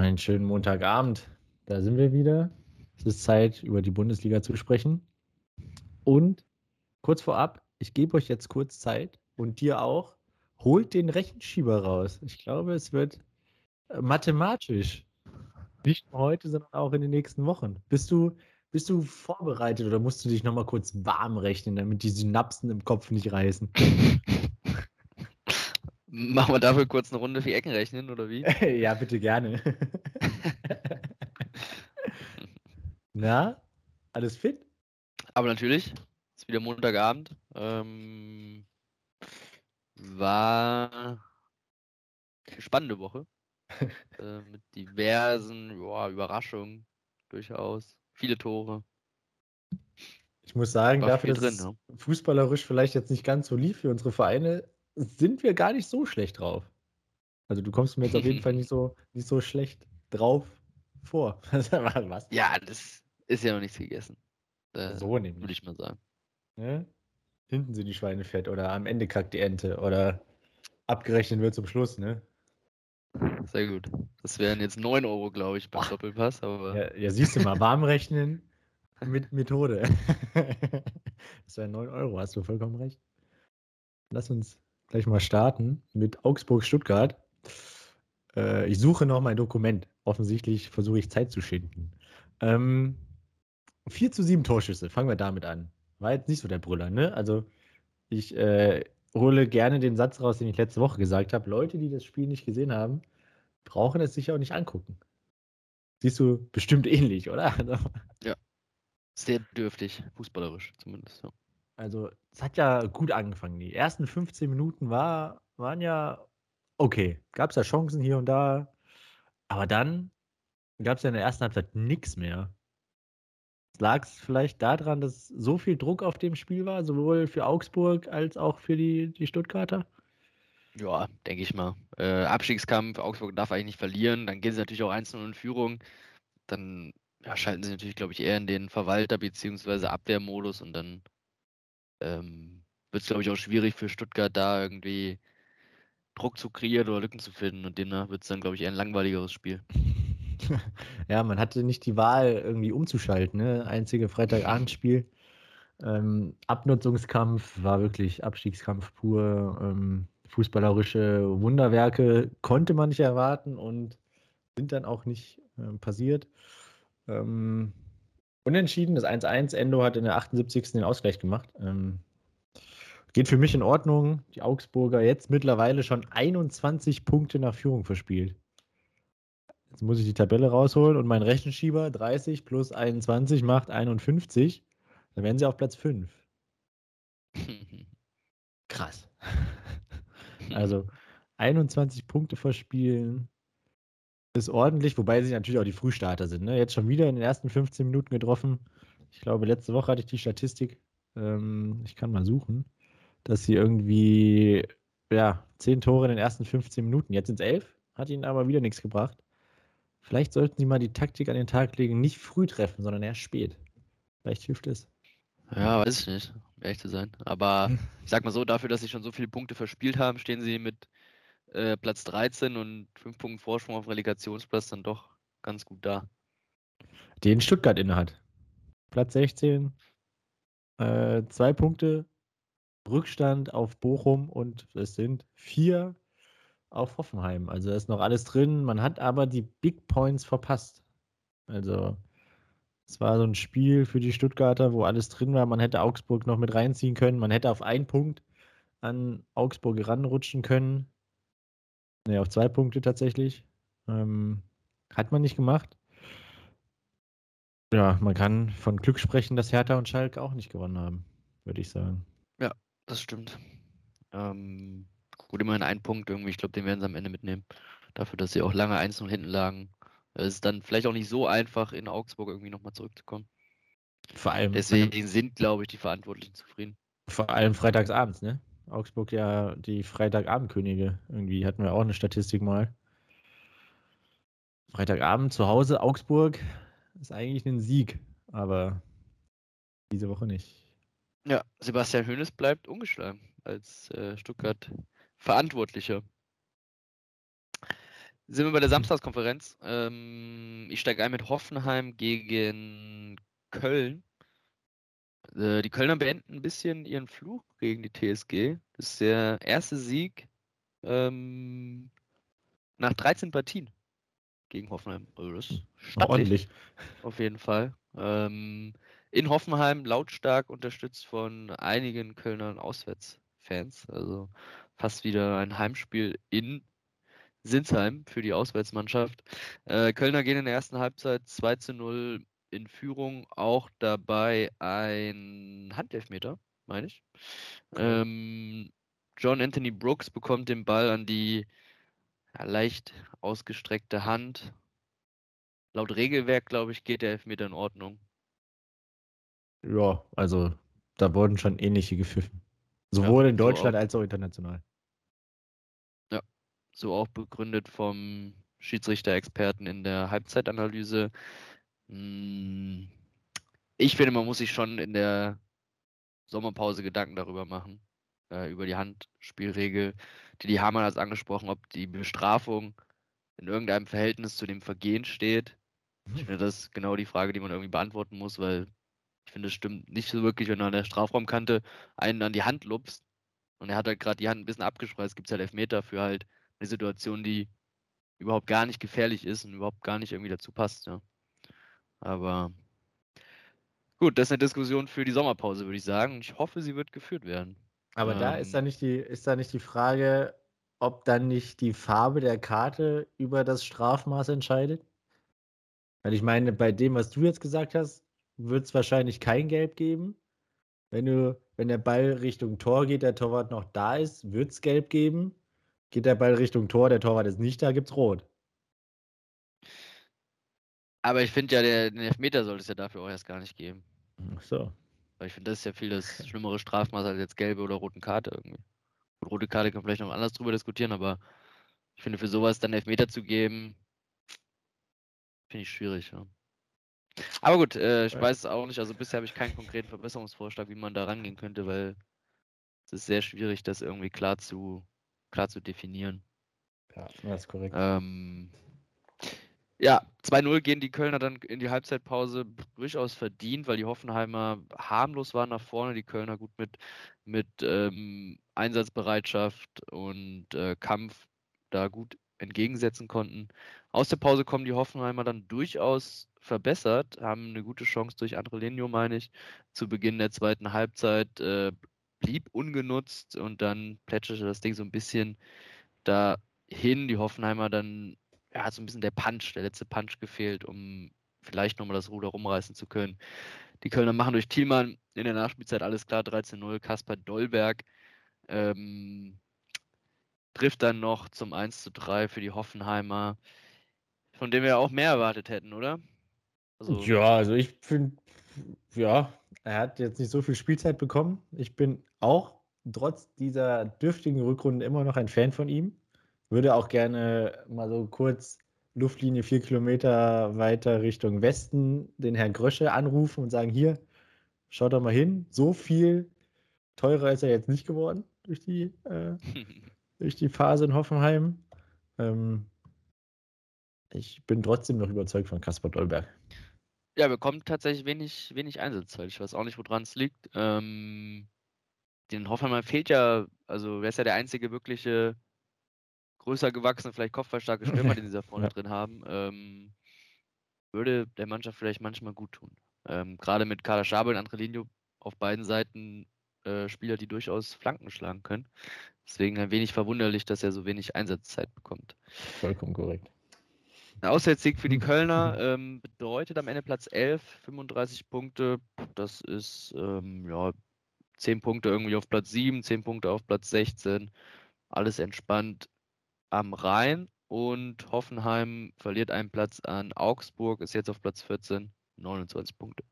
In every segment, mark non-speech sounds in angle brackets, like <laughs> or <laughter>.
Einen schönen Montagabend. Da sind wir wieder. Es ist Zeit, über die Bundesliga zu sprechen. Und kurz vorab, ich gebe euch jetzt kurz Zeit und dir auch. Holt den Rechenschieber raus. Ich glaube, es wird äh, mathematisch. Nicht nur heute, sondern auch in den nächsten Wochen. Bist du, bist du vorbereitet oder musst du dich nochmal kurz warm rechnen, damit die Synapsen im Kopf nicht reißen? <laughs> Machen wir dafür kurz eine Runde für Ecken rechnen, oder wie? <laughs> ja, bitte gerne. <laughs> Na, alles fit? Aber natürlich, ist wieder Montagabend. Ähm, war eine spannende Woche. <laughs> äh, mit diversen joa, Überraschungen durchaus. Viele Tore. Ich muss sagen, war dafür, dass drin, es ja. fußballerisch vielleicht jetzt nicht ganz so lief für unsere Vereine, sind wir gar nicht so schlecht drauf. Also du kommst mir jetzt auf jeden Fall <laughs> nicht so, nicht so schlecht drauf vor. <laughs> Was? Ja, das ist ja noch nichts gegessen. Äh, so nämlich. Würde ich mal sagen. Ne? Hinten sind die Schweine fett oder am Ende kackt die Ente oder abgerechnet wird zum Schluss, ne? Sehr gut. Das wären jetzt 9 Euro, glaube ich, beim Doppelpass. Aber... Ja, ja, siehst du mal, warm rechnen mit Methode. <laughs> das wären 9 Euro, hast du vollkommen recht. Lass uns gleich mal starten mit Augsburg-Stuttgart. Äh, ich suche noch mein Dokument. Offensichtlich versuche ich Zeit zu schinden. Ähm, 4 zu 7 Torschüsse, fangen wir damit an. War jetzt nicht so der Brüller, ne? Also, ich äh, hole gerne den Satz raus, den ich letzte Woche gesagt habe. Leute, die das Spiel nicht gesehen haben, brauchen es sich auch nicht angucken. Siehst du bestimmt ähnlich, oder? <laughs> ja. Sehr dürftig, fußballerisch zumindest, ja. Also, es hat ja gut angefangen. Die ersten 15 Minuten war, waren ja okay. Gab es ja Chancen hier und da. Aber dann gab es ja in der ersten Halbzeit nichts mehr. Lag es vielleicht daran, dass so viel Druck auf dem Spiel war, sowohl für Augsburg als auch für die, die Stuttgarter? Ja, denke ich mal. Äh, Abstiegskampf, Augsburg darf eigentlich nicht verlieren. Dann gehen sie natürlich auch 1 in Führung. Dann ja, schalten sie natürlich, glaube ich, eher in den Verwalter- bzw. Abwehrmodus und dann ähm, wird es, glaube ich, auch schwierig für Stuttgart da irgendwie Druck zu kreieren oder Lücken zu finden und demnach wird es dann, glaube ich, eher ein langweiligeres Spiel. <laughs> ja, man hatte nicht die Wahl, irgendwie umzuschalten. Ne? Einzige Freitagabendspiel. Ähm, Abnutzungskampf war wirklich Abstiegskampf pur. Ähm, fußballerische Wunderwerke konnte man nicht erwarten und sind dann auch nicht äh, passiert. Ähm, Unentschieden, das 1-1. Endo hat in der 78. den Ausgleich gemacht. Ähm, geht für mich in Ordnung. Die Augsburger jetzt mittlerweile schon 21 Punkte nach Führung verspielt. Jetzt muss ich die Tabelle rausholen und mein Rechenschieber 30 plus 21 macht 51. Dann wären sie auf Platz 5. <laughs> Krass. <laughs> also 21 Punkte verspielen ist ordentlich, wobei sie natürlich auch die Frühstarter sind. Ne? Jetzt schon wieder in den ersten 15 Minuten getroffen. Ich glaube, letzte Woche hatte ich die Statistik. Ähm, ich kann mal suchen, dass sie irgendwie ja, 10 Tore in den ersten 15 Minuten. Jetzt sind es 11, hat ihnen aber wieder nichts gebracht. Vielleicht sollten sie mal die Taktik an den Tag legen, nicht früh treffen, sondern erst spät. Vielleicht hilft es. Ja, weiß ich nicht, um ehrlich zu sein. Aber <laughs> ich sag mal so, dafür, dass sie schon so viele Punkte verspielt haben, stehen sie mit äh, Platz 13 und 5 Punkten Vorsprung auf Relegationsplatz dann doch ganz gut da. Den Stuttgart innehat. Platz 16, äh, Punkte Rückstand auf Bochum und es sind vier auf Hoffenheim. Also da ist noch alles drin. Man hat aber die Big Points verpasst. Also es war so ein Spiel für die Stuttgarter, wo alles drin war. Man hätte Augsburg noch mit reinziehen können. Man hätte auf einen Punkt an Augsburg ranrutschen können. Ne, auf zwei Punkte tatsächlich. Ähm, hat man nicht gemacht. Ja, man kann von Glück sprechen, dass Hertha und Schalke auch nicht gewonnen haben, würde ich sagen. Ja, das stimmt. Ähm, gut, immerhin ein Punkt irgendwie. Ich glaube, den werden sie am Ende mitnehmen. Dafür, dass sie auch lange 1-0 hinten lagen. Es ist dann vielleicht auch nicht so einfach, in Augsburg irgendwie nochmal zurückzukommen. Vor allem. Deswegen sind, glaube ich, die Verantwortlichen zufrieden. Vor allem freitagsabends, ne? Augsburg ja die Freitagabendkönige. Irgendwie hatten wir auch eine Statistik mal. Freitagabend zu Hause, Augsburg ist eigentlich ein Sieg, aber diese Woche nicht. Ja, Sebastian Hoeneß bleibt ungeschlagen als äh, Stuttgart Verantwortlicher. Sind wir bei der Samstagskonferenz. Ähm, ich steige ein mit Hoffenheim gegen Köln. Äh, die Kölner beenden ein bisschen ihren Fluch gegen die TSG. Das ist der erste Sieg ähm, nach 13 Partien gegen Hoffenheim. Also das ist Ordentlich. Auf jeden Fall. Ähm, in Hoffenheim lautstark unterstützt von einigen Kölner Auswärtsfans. Also fast wieder ein Heimspiel in Sinsheim für die Auswärtsmannschaft. Äh, Kölner gehen in der ersten Halbzeit 2 zu 0 in Führung. Auch dabei ein Handelfmeter, meine ich. Okay. Ähm, John Anthony Brooks bekommt den Ball an die ja, leicht ausgestreckte Hand. Laut Regelwerk, glaube ich, geht der Elfmeter in Ordnung. Ja, also da wurden schon ähnliche gepfiffen. Sowohl ja, in Deutschland so als auch international. Ja, so auch begründet vom Schiedsrichter-Experten in der Halbzeitanalyse. Hm, ich finde, man muss sich schon in der Sommerpause Gedanken darüber machen, äh, über die Handspielregel. Die, die Hamann hat angesprochen, ob die Bestrafung in irgendeinem Verhältnis zu dem Vergehen steht. Ich finde, das ist genau die Frage, die man irgendwie beantworten muss, weil ich finde, es stimmt nicht so wirklich, wenn du an der Strafraumkante einen an die Hand lupst und er hat halt gerade die Hand ein bisschen abgespreizt, gibt es halt Elfmeter für halt eine Situation, die überhaupt gar nicht gefährlich ist und überhaupt gar nicht irgendwie dazu passt, ja. Aber gut, das ist eine Diskussion für die Sommerpause, würde ich sagen. Ich hoffe, sie wird geführt werden. Aber ähm, da ist da nicht die, ist da nicht die Frage, ob dann nicht die Farbe der Karte über das Strafmaß entscheidet? Weil ich meine, bei dem, was du jetzt gesagt hast, wird es wahrscheinlich kein Gelb geben. Wenn du, wenn der Ball Richtung Tor geht, der Torwart noch da ist, wird es Gelb geben. Geht der Ball Richtung Tor, der Torwart ist nicht da, gibt es Rot. Aber ich finde ja, der, den Elfmeter sollte es ja dafür auch erst gar nicht geben. Ach so. Weil ich finde, das ist ja viel das schlimmere Strafmaß als jetzt gelbe oder roten Karte irgendwie. Gut, rote Karte kann man vielleicht noch anders drüber diskutieren, aber ich finde, für sowas dann Elfmeter zu geben, finde ich schwierig, ja. Aber gut, äh, ich weiß es auch nicht. Also bisher habe ich keinen konkreten Verbesserungsvorschlag, wie man da rangehen könnte, weil es ist sehr schwierig, das irgendwie klar zu, klar zu definieren. Ja, das ist korrekt. Ähm, ja, 2-0 gehen die Kölner dann in die Halbzeitpause durchaus verdient, weil die Hoffenheimer harmlos waren nach vorne, die Kölner gut mit, mit ähm, Einsatzbereitschaft und äh, Kampf da gut entgegensetzen konnten. Aus der Pause kommen die Hoffenheimer dann durchaus verbessert, haben eine gute Chance durch Andrelenio, meine ich, zu Beginn der zweiten Halbzeit, äh, blieb ungenutzt und dann plätscherte das Ding so ein bisschen dahin. Die Hoffenheimer dann ja, hat so ein bisschen der Punch, der letzte Punch gefehlt, um vielleicht nochmal das Ruder rumreißen zu können. Die Kölner machen durch Thielmann in der Nachspielzeit alles klar, 13-0. Kaspar Dollberg ähm, trifft dann noch zum 1-3 für die Hoffenheimer, von dem wir auch mehr erwartet hätten, oder? Also, ja, also ich finde, ja, er hat jetzt nicht so viel Spielzeit bekommen. Ich bin auch trotz dieser dürftigen Rückrunde immer noch ein Fan von ihm würde auch gerne mal so kurz Luftlinie vier Kilometer weiter Richtung Westen den Herrn Grösche anrufen und sagen: Hier, schaut doch mal hin, so viel teurer ist er jetzt nicht geworden durch die, äh, <laughs> durch die Phase in Hoffenheim. Ähm, ich bin trotzdem noch überzeugt von Kaspar Dolberg. Ja, bekommt tatsächlich wenig, wenig Einsatzzeit. Ich weiß auch nicht, woran es liegt. Ähm, den Hoffenheim fehlt ja, also wer ist ja der einzige wirkliche größer gewachsene, vielleicht kopfballstarke Stürmer, den sie da vorne <laughs> ja. drin haben, ähm, würde der Mannschaft vielleicht manchmal gut tun. Ähm, Gerade mit Kader Schabel und Andrelinho auf beiden Seiten äh, Spieler, die durchaus Flanken schlagen können. Deswegen ein wenig verwunderlich, dass er so wenig Einsatzzeit bekommt. Vollkommen korrekt. Ein Auswärtssieg für die <laughs> Kölner ähm, bedeutet am Ende Platz 11, 35 Punkte. Das ist ähm, ja 10 Punkte irgendwie auf Platz 7, 10 Punkte auf Platz 16. Alles entspannt am Rhein und Hoffenheim verliert einen Platz an Augsburg, ist jetzt auf Platz 14, 29 Punkte.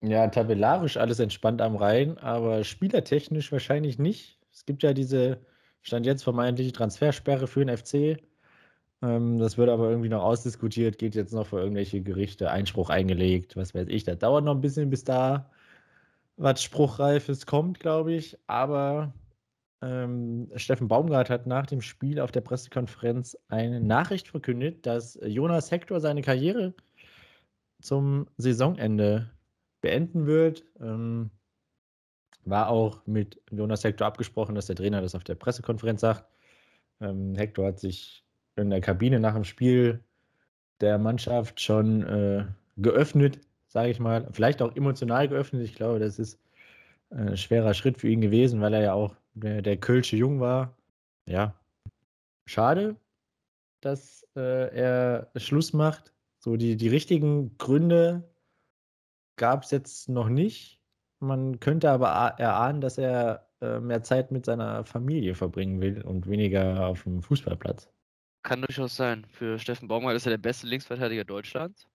Ja, tabellarisch alles entspannt am Rhein, aber spielertechnisch wahrscheinlich nicht. Es gibt ja diese, stand jetzt vermeintliche Transfersperre für den FC. Ähm, das wird aber irgendwie noch ausdiskutiert, geht jetzt noch vor irgendwelche Gerichte, Einspruch eingelegt, was weiß ich. Das dauert noch ein bisschen, bis da was Spruchreifes kommt, glaube ich. Aber Ähm, Steffen Baumgart hat nach dem Spiel auf der Pressekonferenz eine Nachricht verkündet, dass Jonas Hector seine Karriere zum Saisonende beenden wird. Ähm, war auch mit Jonas Hector abgesprochen, dass der Trainer das auf der Pressekonferenz sagt. Ähm, Hector hat sich in der Kabine nach dem Spiel der Mannschaft schon äh, geöffnet, sage ich mal. Vielleicht auch emotional geöffnet. Ich glaube, das ist ein schwerer Schritt für ihn gewesen, weil er ja auch der, der Kölsche Jung war. Ja, schade, dass äh, er Schluss macht. So die, die richtigen Gründe gab es jetzt noch nicht. Man könnte aber erahnen, dass er äh, mehr Zeit mit seiner Familie verbringen will und weniger auf dem Fußballplatz. Kann durchaus sein. Für Steffen Baumgart ist er der beste Linksverteidiger Deutschlands.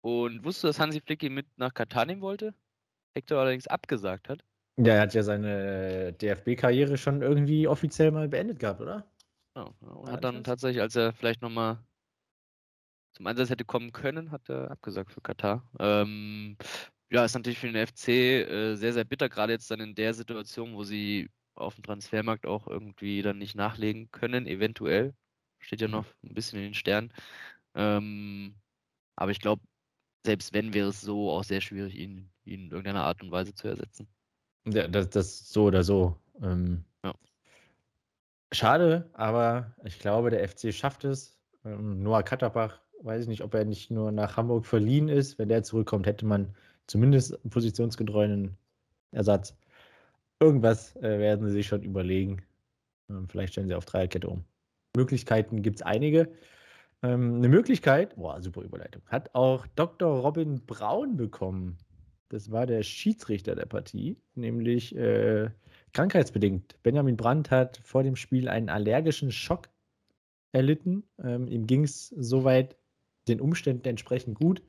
Und wusstest du, dass Hansi Flick ihn mit nach Katar nehmen wollte? Hector allerdings abgesagt hat? Ja, er hat ja seine DFB-Karriere schon irgendwie offiziell mal beendet gehabt, oder? Ja, und hat dann tatsächlich, als er vielleicht nochmal zum Einsatz hätte kommen können, hat er abgesagt für Katar. Ähm, ja, ist natürlich für den FC äh, sehr, sehr bitter, gerade jetzt dann in der Situation, wo sie auf dem Transfermarkt auch irgendwie dann nicht nachlegen können, eventuell. Steht ja mhm. noch ein bisschen in den Sternen. Ähm, aber ich glaube, selbst wenn, wäre es so auch sehr schwierig, ihn, ihn in irgendeiner Art und Weise zu ersetzen. Ja, das, das so oder so. Ähm, ja. Schade, aber ich glaube, der FC schafft es. Ähm, Noah Katterbach, weiß ich nicht, ob er nicht nur nach Hamburg verliehen ist. Wenn der zurückkommt, hätte man zumindest positionsgetreuen Ersatz. Irgendwas äh, werden sie sich schon überlegen. Ähm, vielleicht stellen sie auf Dreierkette um. Möglichkeiten gibt es einige. Ähm, eine Möglichkeit, boah, super Überleitung, hat auch Dr. Robin Braun bekommen. Das war der Schiedsrichter der Partie, nämlich äh, krankheitsbedingt. Benjamin Brandt hat vor dem Spiel einen allergischen Schock erlitten. Ähm, ihm ging es soweit den Umständen entsprechend gut.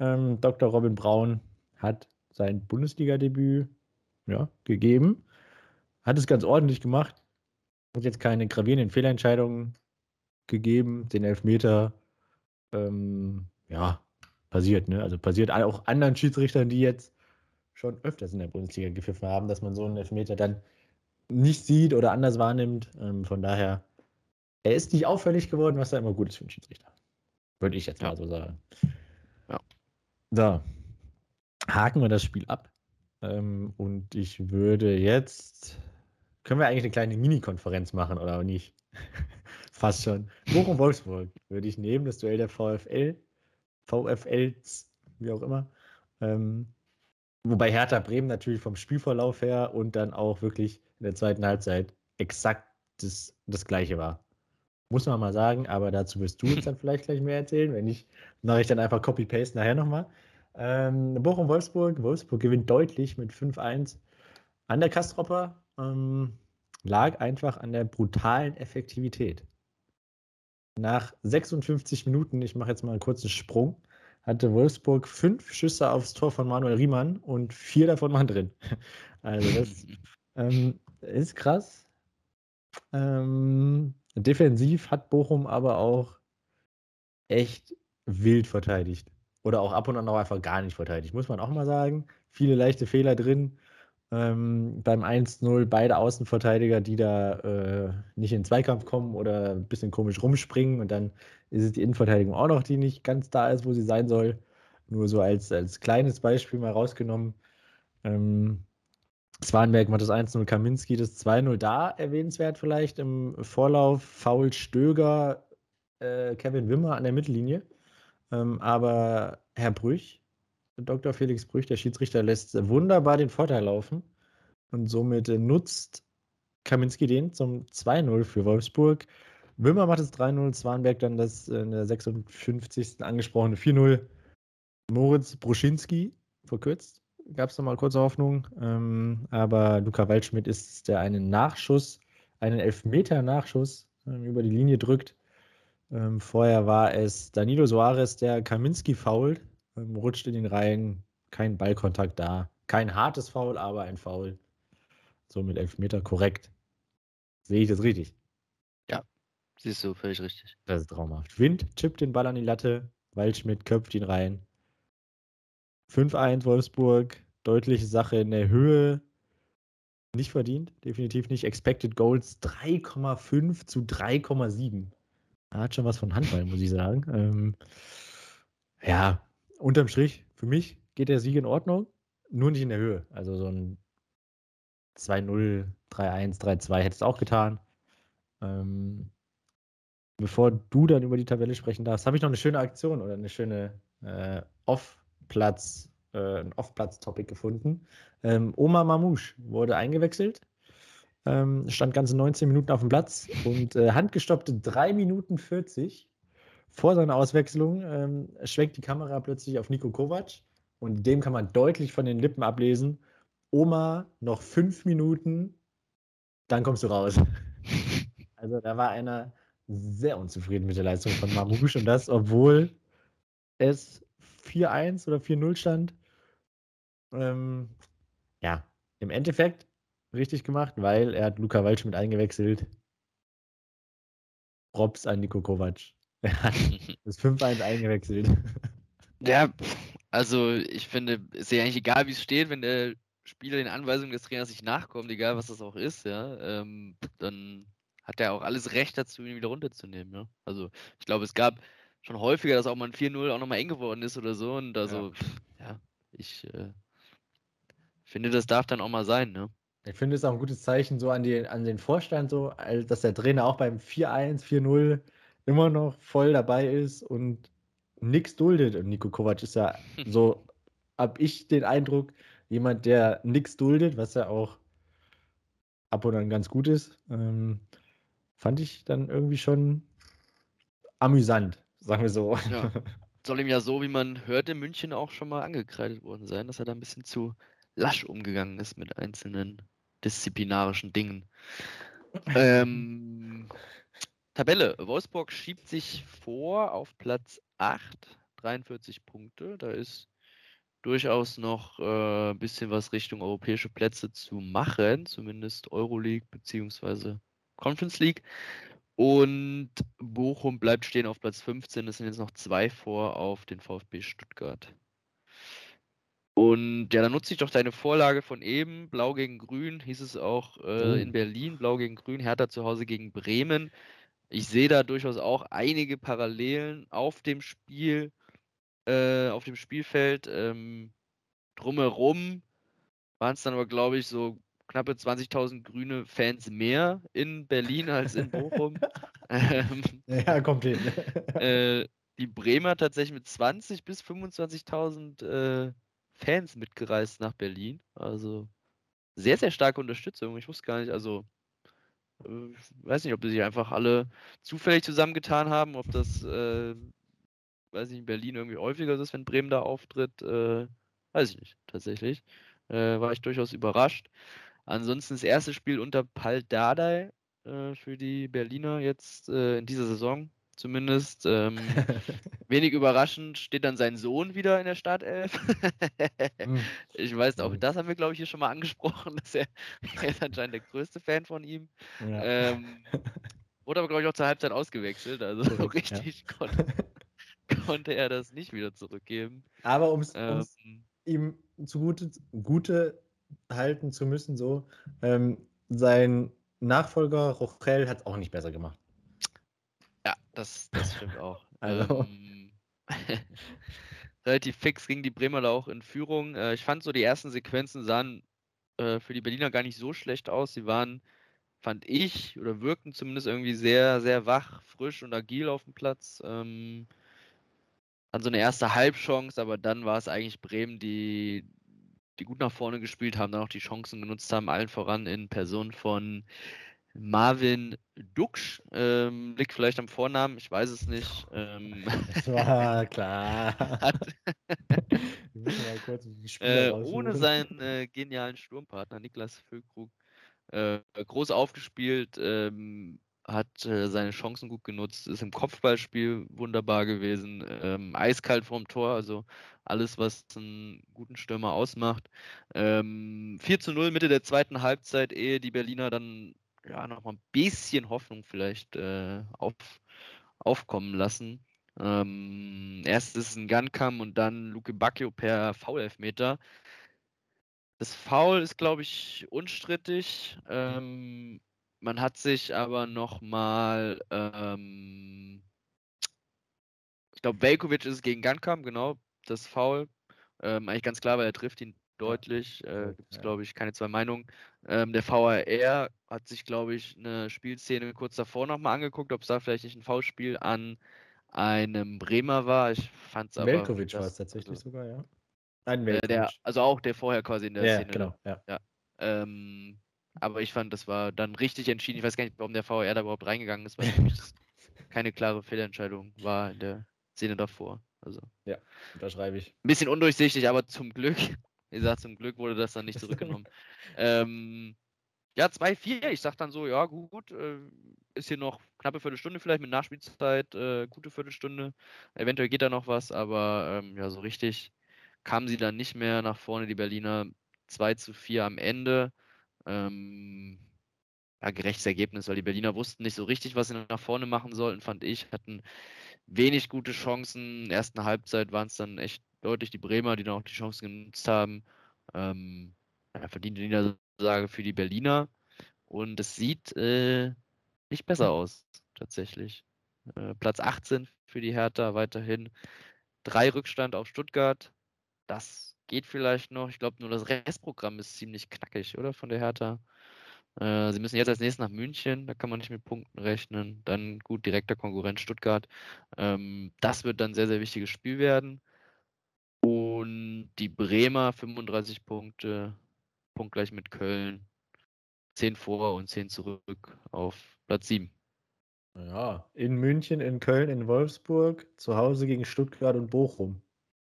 Ähm, Dr. Robin Braun hat sein Bundesliga-Debüt ja, gegeben, hat es ganz ordentlich gemacht, hat jetzt keine gravierenden Fehlentscheidungen gegeben, den Elfmeter, ähm, ja, passiert, ne? Also passiert auch anderen Schiedsrichtern, die jetzt schon öfters in der Bundesliga gepfiffen haben, dass man so einen Elfmeter dann nicht sieht oder anders wahrnimmt. Ähm, von daher, er ist nicht auffällig geworden, was da immer gut ist für einen Schiedsrichter. Würde ich jetzt mal so sagen. Ja. So. Haken wir das Spiel ab. Ähm, und ich würde jetzt. Können wir eigentlich eine kleine Mini-Konferenz machen oder nicht? <laughs> Fast schon. Bochum-Wolfsburg würde ich nehmen, das Duell der VfL. VfLs, wie auch immer. Ähm, wobei Hertha Bremen natürlich vom Spielverlauf her und dann auch wirklich in der zweiten Halbzeit exakt das, das Gleiche war. Muss man mal sagen, aber dazu wirst du uns dann <laughs> vielleicht gleich mehr erzählen. Wenn nicht, mache ich dann einfach Copy-Paste nachher nochmal. Ähm, Bochum-Wolfsburg. Wolfsburg gewinnt deutlich mit 5-1 an der Kastropper. Ähm, lag einfach an der brutalen Effektivität. Nach 56 Minuten, ich mache jetzt mal einen kurzen Sprung, hatte Wolfsburg fünf Schüsse aufs Tor von Manuel Riemann und vier davon waren drin. <laughs> Also das ähm, ist krass. Ähm, defensiv hat Bochum aber auch echt wild verteidigt. Oder auch ab und an auch einfach gar nicht verteidigt, muss man auch mal sagen. Viele leichte Fehler drin. Ähm, beim 1-0 beide Außenverteidiger, die da äh, nicht in den Zweikampf kommen oder ein bisschen komisch rumspringen. Und dann ist es die Innenverteidigung auch noch, die nicht ganz da ist, wo sie sein soll. Nur so als, als kleines Beispiel mal rausgenommen. Ähm, Swanberg macht das 1-0, Kaminski das 2-0 da, erwähnenswert vielleicht im Vorlauf. Faul Stöger, äh, Kevin Wimmer an der Mittellinie. Ähm, aber Herr Brüch, Dr. Felix Brüch, der Schiedsrichter, lässt wunderbar den Vorteil laufen. Und somit nutzt Kaminski den zum 2-0 für Wolfsburg. Wimmer macht es 3-0, Swanberg dann das in der 56. angesprochene 4-0. Moritz Bruschinski, verkürzt, gab es nochmal kurze Hoffnung. Ähm, aber Luca Waldschmidt ist der einen Nachschuss, einen Elfmeter-Nachschuss ähm, über die Linie drückt. Ähm, vorher war es Danilo Soares, der Kaminski fault, ähm, rutscht in den Reihen, kein Ballkontakt da. Kein hartes Foul, aber ein Foul. So mit Elfmeter korrekt. Sehe ich das richtig? Ja, siehst du völlig richtig. Das ist traumhaft. Wind chippt den Ball an die Latte, Waldschmidt köpft ihn rein. 5-1 Wolfsburg, deutliche Sache in der Höhe. Nicht verdient, definitiv nicht. Expected Goals 3,5 zu 3,7. Er hat schon was von Handball, muss ich sagen. Ähm, ja, unterm Strich, für mich geht der Sieg in Ordnung, nur nicht in der Höhe. Also so ein 2-0, 3-1, 3-2 hätte es auch getan. Ähm, bevor du dann über die Tabelle sprechen darfst, habe ich noch eine schöne Aktion oder eine schöne äh, Off-Platz, äh, ein Off-Platz-Topic gefunden. Ähm, Oma Mamouche wurde eingewechselt, ähm, stand ganze 19 Minuten auf dem Platz und äh, handgestoppte 3 Minuten 40 vor seiner Auswechslung ähm, schwenkt die Kamera plötzlich auf Nico Kovac und dem kann man deutlich von den Lippen ablesen. Oma, noch fünf Minuten, dann kommst du raus. <laughs> Also da war einer sehr unzufrieden mit der Leistung von Mamouche und das, obwohl es 4-1 oder 4-0 stand. Ähm, ja, im Endeffekt richtig gemacht, weil er hat Luca Waldschmidt eingewechselt. Props an Nico Kovac. <laughs> Das 5-1 eingewechselt. <laughs> Ja, also ich finde, es ist ja eigentlich egal, wie es steht, wenn der Spieler den Anweisungen des Trainers nicht nachkommt, egal was das auch ist, ja, ähm, dann hat er auch alles Recht dazu, ihn wieder runterzunehmen. Ja? Also ich glaube, es gab schon häufiger, dass auch mal ein 4-0 auch nochmal eng geworden ist oder so. Und also, ja, ja ich äh, finde, das darf dann auch mal sein, ne? Ich finde es auch ein gutes Zeichen so an, die, an den Vorstand, so, dass der Trainer auch beim 4-1, 4-0 immer noch voll dabei ist und nichts duldet. Und Nico Kovac ist ja <laughs> so, habe ich den Eindruck, jemand, der nichts duldet, was ja auch ab und an ganz gut ist. Ähm, fand ich dann irgendwie schon amüsant, sagen wir so. Ja. <laughs> Soll ihm ja so, wie man hört, in München auch schon mal angekreidet worden sein, dass er da ein bisschen zu lasch umgegangen ist mit einzelnen disziplinarischen Dingen. <laughs> ähm, Tabelle. Wolfsburg schiebt sich vor auf Platz 8, 43 Punkte. Da ist durchaus noch ein äh, bisschen was Richtung europäische Plätze zu machen, zumindest Euroleague bzw. Conference League. Und Bochum bleibt stehen auf Platz 15. Es sind jetzt noch zwei vor auf den VfB Stuttgart. Und ja, dann nutze ich doch deine Vorlage von eben. Blau gegen Grün hieß es auch äh, oh. in Berlin. Blau gegen Grün, Hertha zu Hause gegen Bremen. Ich sehe da durchaus auch einige Parallelen auf dem Spiel, äh, auf dem Spielfeld. Ähm, drumherum waren es dann aber, glaube ich, so knappe 20.000 grüne Fans mehr in Berlin als in Bochum. <laughs> ähm, ja, komplett. <laughs> äh, die Bremer tatsächlich mit 20.000 bis 25.000 äh, Fans mitgereist nach Berlin. Also sehr, sehr starke Unterstützung. Ich wusste gar nicht, also ich weiß nicht, ob die sich einfach alle zufällig zusammengetan haben, ob das, äh, weiß ich, in Berlin irgendwie häufiger ist, wenn Bremen da auftritt. Äh, weiß ich nicht, tatsächlich. Äh, war ich durchaus überrascht. Ansonsten das erste Spiel unter Pal Dardai äh, für die Berliner jetzt äh, in dieser Saison zumindest. Ähm, <laughs> wenig überraschend steht dann sein Sohn wieder in der Startelf. Hm. <laughs> ich weiß auch, das haben wir, glaube ich, hier schon mal angesprochen, <laughs> dass er, er ist anscheinend der größte Fan von ihm. Ja. Ähm, wurde aber, glaube ich, auch zur Halbzeit ausgewechselt. Also so richtig ja. konnte, konnte, er das nicht wieder zurückgeben. Aber um es ähm, ihm zugute gute halten zu müssen, so, ähm, sein Nachfolger Rochel hat es auch nicht besser gemacht. Das, das stimmt auch. <laughs> Also. Ähm, <laughs> relativ fix ging die Bremer da auch in Führung. Äh, ich fand so, die ersten Sequenzen sahen äh, für die Berliner gar nicht so schlecht aus. Sie waren, fand ich, oder wirkten zumindest irgendwie sehr, sehr wach, frisch und agil auf dem Platz. Ähm, dann so eine erste Halbchance, aber dann war es eigentlich Bremen, die, die gut nach vorne gespielt haben, dann auch die Chancen genutzt haben, allen voran in Person von Marvin Duksch, ähm, liegt vielleicht am Vornamen, ich weiß es nicht. Ähm, <laughs> das war klar. Hat, <laughs> äh, ohne seinen äh, genialen Sturmpartner Niklas Füllkrug äh, groß aufgespielt, ähm, hat äh, seine Chancen gut genutzt, ist im Kopfballspiel wunderbar gewesen, ähm, eiskalt vorm Tor, also alles, was einen guten Stürmer ausmacht. Ähm, 4 zu 0 Mitte der zweiten Halbzeit, ehe die Berliner dann ja, noch mal ein bisschen Hoffnung vielleicht äh, auf, aufkommen lassen. Ähm, erst ist ein Guncam und dann Luke Bacchio per Foul-Elfmeter. Das Foul ist, glaube ich, unstrittig. Ähm, man hat sich aber nochmal, ähm, ich glaube, Velkovic ist gegen Gankam, genau, das Foul. Ähm, eigentlich ganz klar, weil er trifft ihn deutlich. Äh, Gibt es, glaube ich, keine zwei Meinungen. Ähm, der VAR hat sich, glaube ich, eine Spielszene kurz davor nochmal angeguckt, ob es da vielleicht nicht ein Foulspiel an einem Bremer war. Ich fand es aber. Velkovic war es tatsächlich also, sogar, ja. Ein. Äh, der, also auch der vorher quasi in der ja, Szene. Genau, ja. ja. Ähm, aber ich fand, das war dann richtig entschieden. Ich weiß gar nicht, warum der VR da überhaupt reingegangen ist, weil das <laughs> keine klare Fehlentscheidung war in der Szene davor. Also. Ja, unterschreibe ich. Ein bisschen undurchsichtig, aber zum Glück, wie gesagt, zum Glück wurde das dann nicht zurückgenommen. <laughs> ähm, ja, 2-4. Ich sag dann so, ja, gut, äh, ist hier noch knappe Viertelstunde vielleicht mit Nachspielzeit, äh, gute Viertelstunde. Eventuell geht da noch was, aber ähm, ja, so richtig kamen sie dann nicht mehr nach vorne, die Berliner 2 zu 4 am Ende. Ähm, ja, gerechtes Ergebnis, weil die Berliner wussten nicht so richtig, was sie nach vorne machen sollten, fand ich. Hatten wenig gute Chancen. In der ersten Halbzeit waren es dann echt deutlich die Bremer, die dann auch die Chancen genutzt haben. Ähm, ja, verdiente Niedersage für die Berliner. Und es sieht äh, nicht besser aus, tatsächlich. Äh, Platz 18 für die Hertha weiterhin. Drei Rückstand auf Stuttgart. Das geht vielleicht noch. Ich glaube, nur das Restprogramm ist ziemlich knackig, oder? Von der Hertha. Äh, sie müssen jetzt als nächstes nach München, da kann man nicht mit Punkten rechnen. Dann gut, direkter Konkurrent Stuttgart. Ähm, das wird dann ein sehr, sehr wichtiges Spiel werden. Und die Bremer 35 Punkte, punktgleich mit Köln. 10 vor und 10 zurück auf Platz 7. Ja, in München, in Köln, in Wolfsburg, zu Hause gegen Stuttgart und Bochum.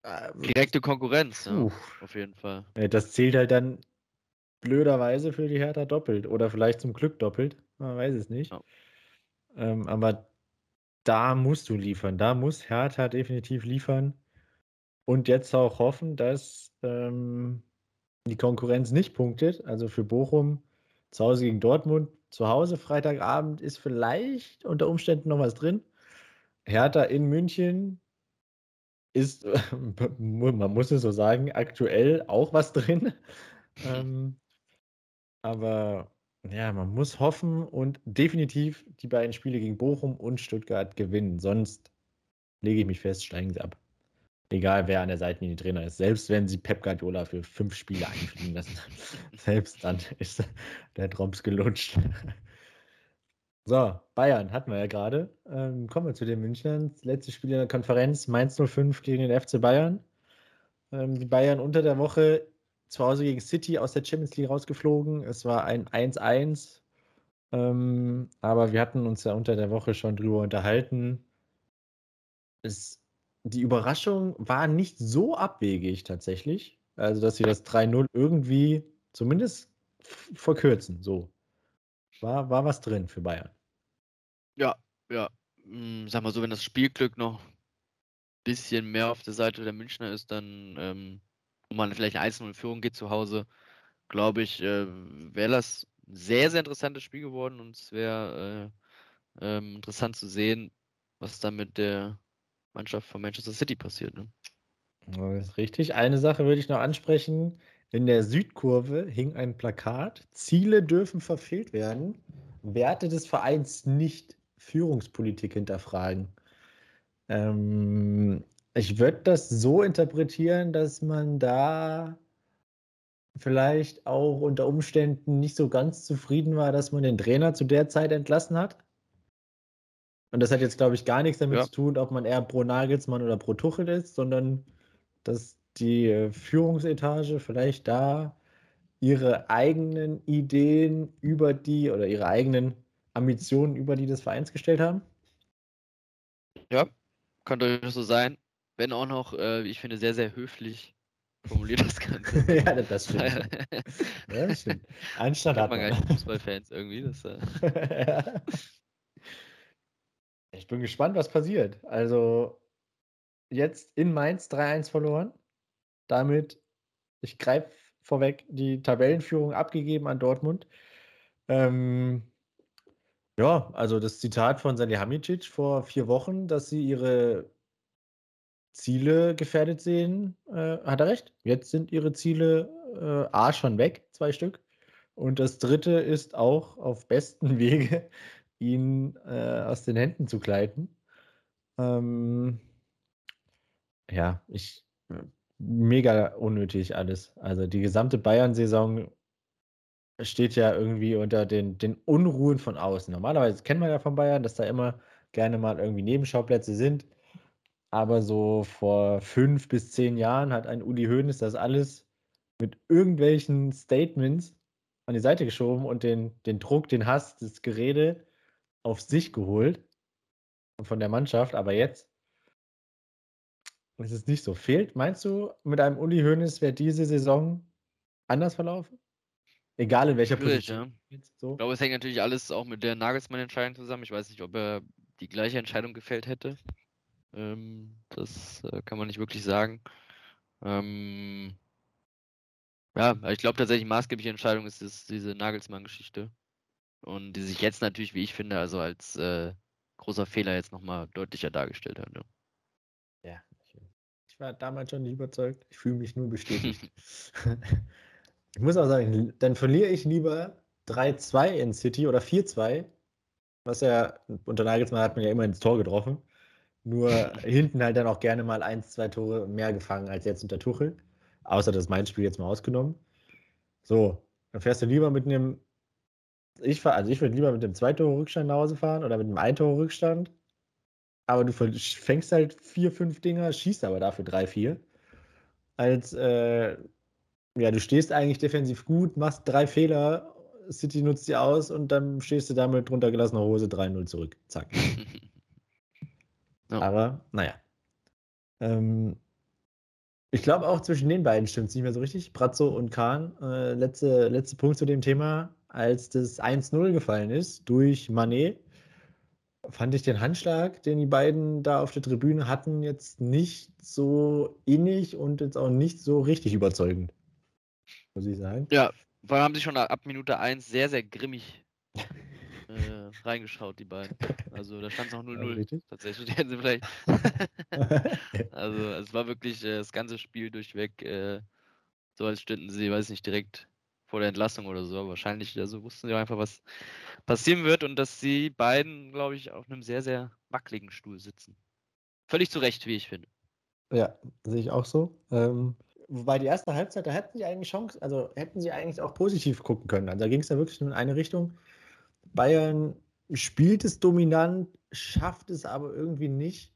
Ähm, Direkte Konkurrenz, ja, auf jeden Fall. Das zählt halt dann blöderweise für die Hertha doppelt oder vielleicht zum Glück doppelt. Man weiß es nicht. Ja. Ähm, aber da musst du liefern. Da muss Hertha definitiv liefern. Und jetzt auch hoffen, dass ähm, die Konkurrenz nicht punktet. Also für Bochum zu Hause gegen Dortmund. Zu Hause Freitagabend ist vielleicht unter Umständen noch was drin. Hertha in München ist, <laughs> man muss es so sagen, aktuell auch was drin. <laughs> ähm, aber ja, man muss hoffen und definitiv die beiden Spiele gegen Bochum und Stuttgart gewinnen. Sonst lege ich mich fest, steigen sie ab. Egal wer an der Seitenlinie Trainer ist. Selbst wenn sie Pep Guardiola für fünf Spiele einfliegen lassen. <laughs> selbst dann ist der Drops gelutscht. <laughs> So, Bayern hatten wir ja gerade. Ähm, kommen wir zu den Münchnern. Letzte Spiel in der Konferenz, Mainz 05 gegen den FC Bayern. Ähm, die Bayern unter der Woche zu Hause gegen City aus der Champions League rausgeflogen. Es war ein 1-1. Ähm, aber wir hatten uns ja unter der Woche schon drüber unterhalten. Es, die Überraschung war nicht so abwegig tatsächlich. Also, dass sie das 3-0 irgendwie zumindest verkürzen. So. War, war was drin für Bayern. Ja, ja. Hm, sag mal so, wenn das Spielglück noch ein bisschen mehr auf der Seite der Münchner ist, dann, ähm, wo man vielleicht 1-0 in Führung geht zu Hause, glaube ich, äh, wäre das ein sehr, sehr interessantes Spiel geworden und es wäre äh, äh, interessant zu sehen, was da mit der Mannschaft von Manchester City passiert. Ne? Das ist richtig. Eine Sache würde ich noch ansprechen. In der Südkurve hing ein Plakat: Ziele dürfen verfehlt werden, Werte des Vereins nicht, Führungspolitik hinterfragen. Ähm, ich würde das so interpretieren, dass man da vielleicht auch unter Umständen nicht so ganz zufrieden war, dass man den Trainer zu der Zeit entlassen hat. Und das hat jetzt, glaube ich, gar nichts damit ja. zu tun, ob man eher pro Nagelsmann oder pro Tuchel ist, sondern dass die äh, Führungsetage vielleicht da ihre eigenen Ideen über die oder ihre eigenen Ambitionen über die des Vereins gestellt haben? Ja, kann durchaus so sein. Wenn auch noch, äh, ich finde, sehr, sehr höflich formuliert das Ganze. <laughs> ja, das stimmt. ja, <laughs> das stimmt. Anstatt hat man gar nicht Fußballfans irgendwie. Das, äh... <laughs> ja. Ich bin gespannt, was passiert. Also, jetzt in Mainz 3-1 verloren damit, ich greife vorweg, die Tabellenführung abgegeben an Dortmund. Ähm, ja, also das Zitat von Salihamidzic vor vier Wochen, dass sie ihre Ziele gefährdet sehen, äh, hat er recht. Jetzt sind ihre Ziele äh, A schon weg, zwei Stück. Und das dritte ist auch auf besten <laughs> Wege, ihn äh, aus den Händen zu gleiten. Ähm, ja, ich mega unnötig alles. Also die gesamte Bayern-Saison steht ja irgendwie unter den, den Unruhen von außen. Normalerweise kennt man ja von Bayern, dass da immer gerne mal irgendwie Nebenschauplätze sind. Aber so vor fünf bis zehn Jahren hat ein Uli Hoeneß das alles mit irgendwelchen Statements an die Seite geschoben und den, den Druck, den Hass, das Gerede auf sich geholt von der Mannschaft. Aber jetzt ist es nicht so. Fehlt, meinst du, mit einem Uli Hoeneß wäre diese Saison anders verlaufen? Egal in welcher Schwierig, Position. ja. So. Ich glaube, es hängt natürlich alles auch mit der Nagelsmann-Entscheidung zusammen. Ich weiß nicht, ob er die gleiche Entscheidung gefällt hätte. Ähm, das äh, kann man nicht wirklich sagen. Ähm, ja, ich glaube tatsächlich, maßgebliche Entscheidung ist, ist diese Nagelsmann-Geschichte. Und die sich jetzt natürlich, wie ich finde, also als äh, großer Fehler jetzt nochmal deutlicher dargestellt hat. Ja. Ja, ich, war damals schon nicht überzeugt. Ich fühle mich nur bestätigt. <laughs> ich muss auch sagen, dann verliere ich lieber 3-2 in City oder 4-2, was ja unter Nagelsmann hat man ja immer ins Tor getroffen. Nur <laughs> hinten halt dann auch gerne mal 1, 2 Tore mehr gefangen als jetzt unter Tuchel. Außer das Mainz-Spiel jetzt mal ausgenommen. So, dann fährst du lieber mit einem. Ich fahr, also ich würde lieber mit einem 2-Tore-Rückstand nach Hause fahren oder mit einem 1-Tore-Rückstand. Aber du fängst halt vier, fünf Dinger, schießt aber dafür drei, vier. Als, äh, ja, du stehst eigentlich defensiv gut, machst drei Fehler, City nutzt sie aus und dann stehst du damit runtergelassener Hose 3-0 zurück. Zack. <laughs> Ja. Aber, naja. Ähm, ich glaube auch zwischen den beiden stimmt es nicht mehr so richtig. Brazzo und Kahn. Äh, letzte, letzte Punkt zu dem Thema. Als das 1-0 gefallen ist durch Manet, fand ich den Handschlag, den die beiden da auf der Tribüne hatten, jetzt nicht so innig und jetzt auch nicht so richtig überzeugend. Muss ich sagen. Ja, vor allem haben sie schon ab Minute 1 sehr, sehr grimmig äh, <laughs> reingeschaut, die beiden. Also da stand es noch Ja, 0-0. richtig. Tatsächlich <laughs> hätten sie vielleicht. <laughs> also es war wirklich äh, das ganze Spiel durchweg äh, so, als stünden sie, weiß nicht, direkt vor der Entlassung oder so. Wahrscheinlich, also wussten sie einfach, was passieren wird und dass sie beiden, glaube ich, auf einem sehr, sehr wackeligen Stuhl sitzen. Völlig zu Recht, wie ich finde. Ja, sehe ich auch so. Ähm, wobei die erste Halbzeit, da hätten sie eigentlich Chance, also hätten sie eigentlich auch positiv gucken können. Also da ging es ja wirklich nur in eine Richtung. Bayern spielt es dominant, schafft es aber irgendwie nicht,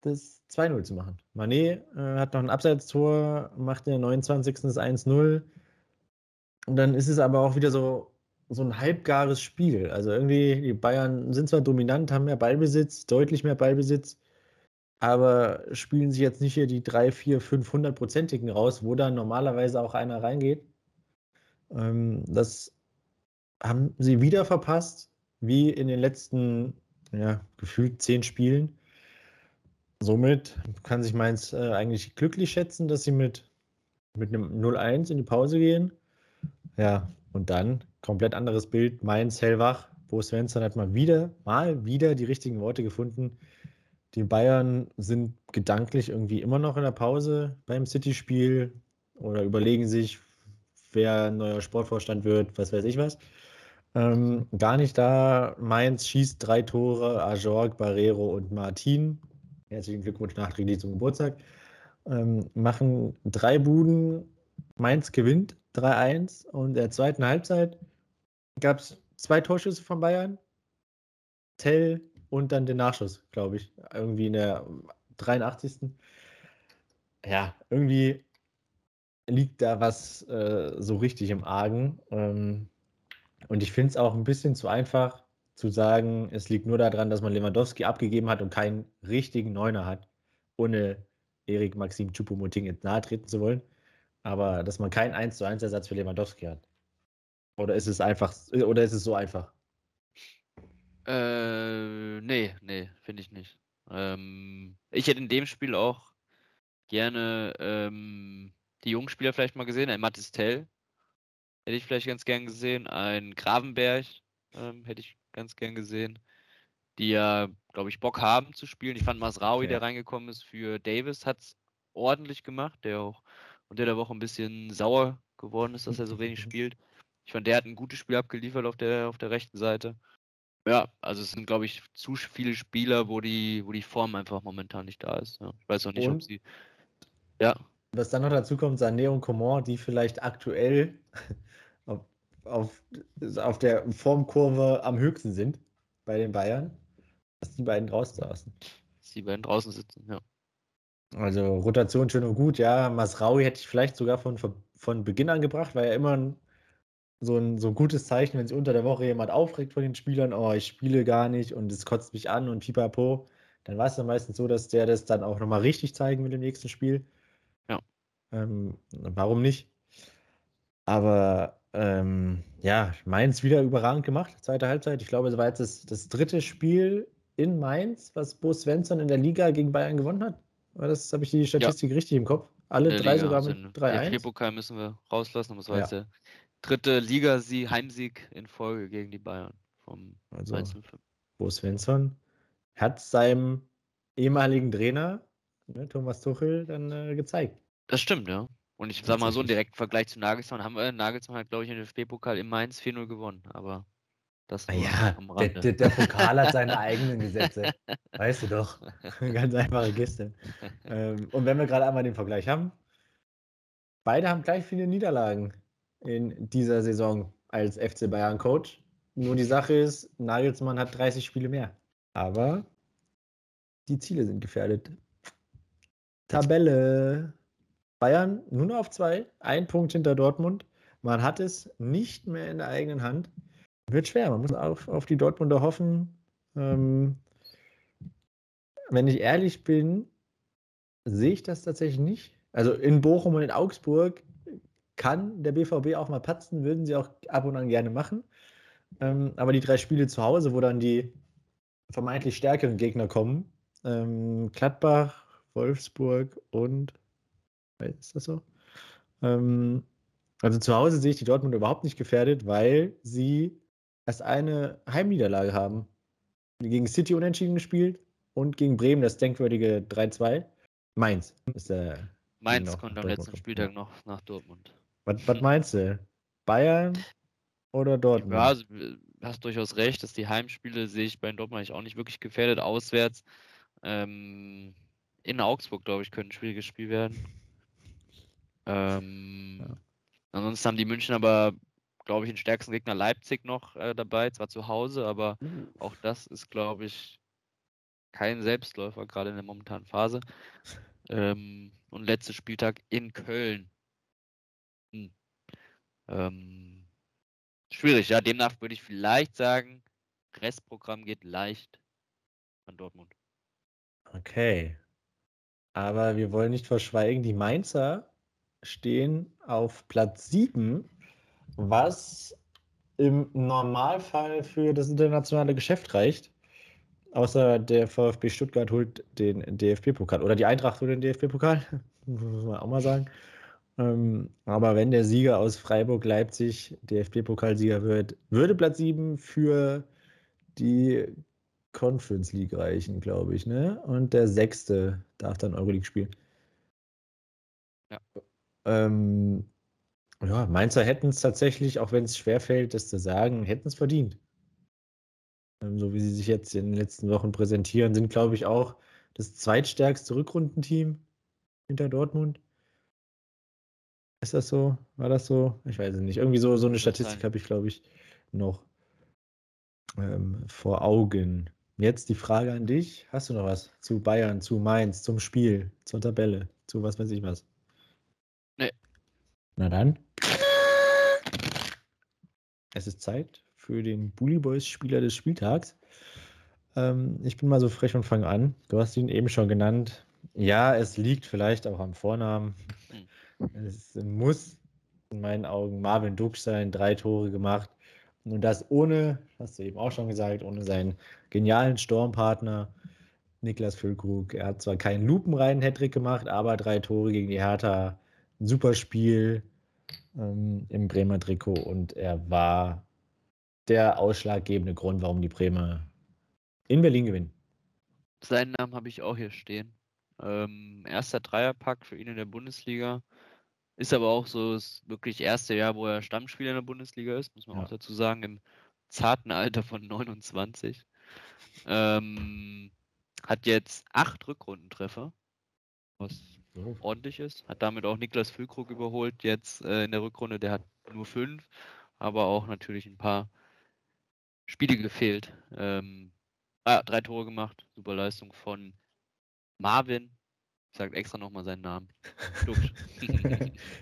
das 2-0 zu machen. Manet äh, hat noch ein Abseitstor, macht in der 29. das 1-0. Und dann ist es aber auch wieder so, so ein halbgares Spiel. Also irgendwie, die Bayern sind zwar dominant, haben mehr Ballbesitz, deutlich mehr Ballbesitz, aber spielen sich jetzt nicht hier die 3, 4, 500-prozentigen raus, wo dann normalerweise auch einer reingeht. Ähm, das haben sie wieder verpasst, wie in den letzten, ja, gefühlt zehn Spielen. Somit kann sich Mainz äh, eigentlich glücklich schätzen, dass sie mit, mit einem 0-1 in die Pause gehen. Ja, und dann komplett anderes Bild. Mainz hellwach. Bo Svensson hat mal wieder, mal wieder die richtigen Worte gefunden. Die Bayern sind gedanklich irgendwie immer noch in der Pause beim City-Spiel oder überlegen sich, wer neuer Sportvorstand wird, was weiß ich was. Ähm, gar nicht da. Mainz schießt drei Tore, Ajorg, Barrero und Martin. Herzlichen Glückwunsch nachträglich zum Geburtstag. Ähm, machen drei Buden. Mainz gewinnt 3-1 und der zweiten Halbzeit gab es zwei Torschüsse von Bayern. Tell und dann den Nachschuss, glaube ich. Irgendwie in der 83. Ja, irgendwie liegt da was äh, so richtig im Argen. Ähm, und ich finde es auch ein bisschen zu einfach zu sagen, es liegt nur daran, dass man Lewandowski abgegeben hat und keinen richtigen Neuner hat, ohne Erik Maxim Choupo-Moting jetzt nahe treten zu wollen. Aber dass man keinen 1 zu 1 Ersatz für Lewandowski hat. Oder ist es einfach, oder ist es so einfach? Äh, nee, nee, finde ich nicht. Ähm, ich hätte in dem Spiel auch gerne ähm, die jungen Spieler vielleicht mal gesehen. Ein Mathis Tell hätte ich vielleicht ganz gern gesehen. Ein Gravenberg ähm, hätte ich ganz gern gesehen. Die ja, glaube ich, Bock haben zu spielen. Ich fand Masraoui, Ja. der reingekommen ist für Davis, hat es ordentlich gemacht, der auch unter der Woche ein bisschen sauer geworden ist, dass er so <laughs> wenig spielt. Ich fand, der hat ein gutes Spiel abgeliefert auf der, auf der rechten Seite. Ja, also es sind, glaube ich, zu viele Spieler, wo die, wo die Form einfach momentan nicht da ist. Ja. Ich weiß auch nicht, und? ob sie. Ja. Was dann noch dazu kommt, Sané und Coman, die vielleicht aktuell <laughs> auf, auf, auf der Formkurve am höchsten sind bei den Bayern, dass die beiden draußen saßen. Dass die beiden draußen sitzen, ja. Also Rotation schön und gut, ja. Masraui hätte ich vielleicht sogar von, von Beginn an gebracht, weil er immer ein so ein, so ein gutes Zeichen, wenn sich unter der Woche jemand aufregt von den Spielern, oh, ich spiele gar nicht und es kotzt mich an und pipapo, dann war es dann meistens so, dass der das dann auch nochmal richtig zeigen will im nächsten Spiel. Ja. Ähm, warum nicht? Aber ähm, ja, Mainz wieder überragend gemacht, zweite Halbzeit. Ich glaube, es war jetzt das, das dritte Spiel in Mainz, was Bo Svensson in der Liga gegen Bayern gewonnen hat. Das, habe ich die Statistik ja. richtig im Kopf? Alle drei Liga sogar mit 3-1. Den Pokal müssen wir rauslassen, aber es war jetzt der dritte Liga-Sieg, Heimsieg in Folge gegen die Bayern vom also, Bo Svensson hat seinem ehemaligen Trainer, ne, Thomas Tuchel, dann äh, gezeigt. Das stimmt, ja. Und ich sag mal so, einen direkten Vergleich zu Nagelsmann haben wir. Nagelsmann hat, glaube ich, in den DFB-Pokal in Mainz 4-0 gewonnen, aber das ja, <laughs> der, der, der, Pokal hat seine <laughs> eigenen Gesetze. weißt du doch. <laughs> Ganz einfache Geste. Ähm, und wenn wir gerade einmal den Vergleich haben, beide haben gleich viele Niederlagen in dieser Saison als FC Bayern Coach. Nur die Sache ist, Nagelsmann hat 30 Spiele mehr. Aber die Ziele sind gefährdet. Tabelle. Bayern nur noch auf zwei, ein Punkt hinter Dortmund. Man hat es nicht mehr in der eigenen Hand. Wird schwer, man muss auf, auf die Dortmunder hoffen. Ähm, wenn ich ehrlich bin, sehe ich das tatsächlich nicht. Also in Bochum und in Augsburg kann der BVB auch mal patzen, würden sie auch ab und an gerne machen. Ähm, aber die drei Spiele zu Hause, wo dann die vermeintlich stärkeren Gegner kommen, ähm, Gladbach, Wolfsburg und ist das so? Ähm, also zu Hause sehe ich die Dortmund überhaupt nicht gefährdet, weil sie erst eine Heimniederlage haben. Gegen City unentschieden gespielt und gegen Bremen das denkwürdige 3-2. Mainz ist der. Mainz kommt am letzten Spieltag noch nach Dortmund. Was, was meinst du? Bayern oder Dortmund? Ja, also, hast durchaus recht, dass die Heimspiele sehe ich bei Dortmund eigentlich auch nicht wirklich gefährdet. Auswärts ähm, in Augsburg, glaube ich, könnte ein schwieriges Spiel werden. Ähm, ja. Ansonsten haben die München aber, glaube ich, den stärksten Gegner Leipzig noch äh, dabei, zwar zu Hause, aber mhm. auch das ist, glaube ich, kein Selbstläufer, gerade in der momentanen Phase. Ähm, und letzter Spieltag in Köln. Hm. Ähm, schwierig, ja. Demnach würde ich vielleicht sagen, Restprogramm geht leicht an Dortmund. Okay. Aber wir wollen nicht verschweigen, die Mainzer stehen auf Platz 7, was im Normalfall für das internationale Geschäft reicht. Außer der VfB Stuttgart holt den DFB-Pokal. Oder die Eintracht holt den DFB-Pokal. <laughs> Muss man auch mal sagen. Ähm, aber wenn der Sieger aus Freiburg-Leipzig DFB-Pokalsieger wird, würde Platz 7 für die Conference League reichen, glaube ich. Ne? Und der Sechste darf dann Euroleague spielen. Ja. Ähm, ja, Mainzer hätten es tatsächlich, auch wenn es schwerfällt, das zu sagen, hätten es verdient. Ähm, so wie sie sich jetzt in den letzten Wochen präsentieren, sind, glaube ich, auch das zweitstärkste Rückrundenteam hinter Dortmund. Ist das so? War das so? Ich weiß es nicht. Irgendwie so, so eine Statistik habe ich, glaube ich, noch ähm, vor Augen. Jetzt die Frage an dich. Hast du noch was zu Bayern, zu Mainz, zum Spiel, zur Tabelle, zu was weiß ich was? Na dann. Es ist Zeit für den Bully Boys Spieler des Spieltags. Ähm, ich bin mal so frech und fange an. Du hast ihn eben schon genannt. Ja, es liegt vielleicht auch am Vornamen. Es muss in meinen Augen Marvin Duksch sein, drei Tore gemacht. Und das ohne, hast du eben auch schon gesagt, ohne seinen genialen Sturmpartner Niklas Füllkrug. Er hat zwar keinen lupenreinen Hattrick gemacht, aber drei Tore gegen die Hertha. Ein super Spiel ähm, im Bremer Trikot und er war der ausschlaggebende Grund, warum die Bremer in Berlin gewinnen. Seinen Namen habe ich auch hier stehen. Ähm, erster Dreierpack für ihn in der Bundesliga. Ist aber auch so das wirklich erste Jahr, wo er Stammspieler in der Bundesliga ist, muss man Ja. auch dazu sagen, im zarten Alter von 29. Ähm, hat jetzt acht Rückrundentreffer, was. Ordentlich ist. Hat damit auch Niklas Füllkrug überholt jetzt äh, in der Rückrunde. Der hat nur fünf, aber auch natürlich ein paar Spiele gefehlt. Ähm, ah, drei Tore gemacht. Super Leistung von Marvin. Ich sage extra nochmal seinen Namen. Duxch.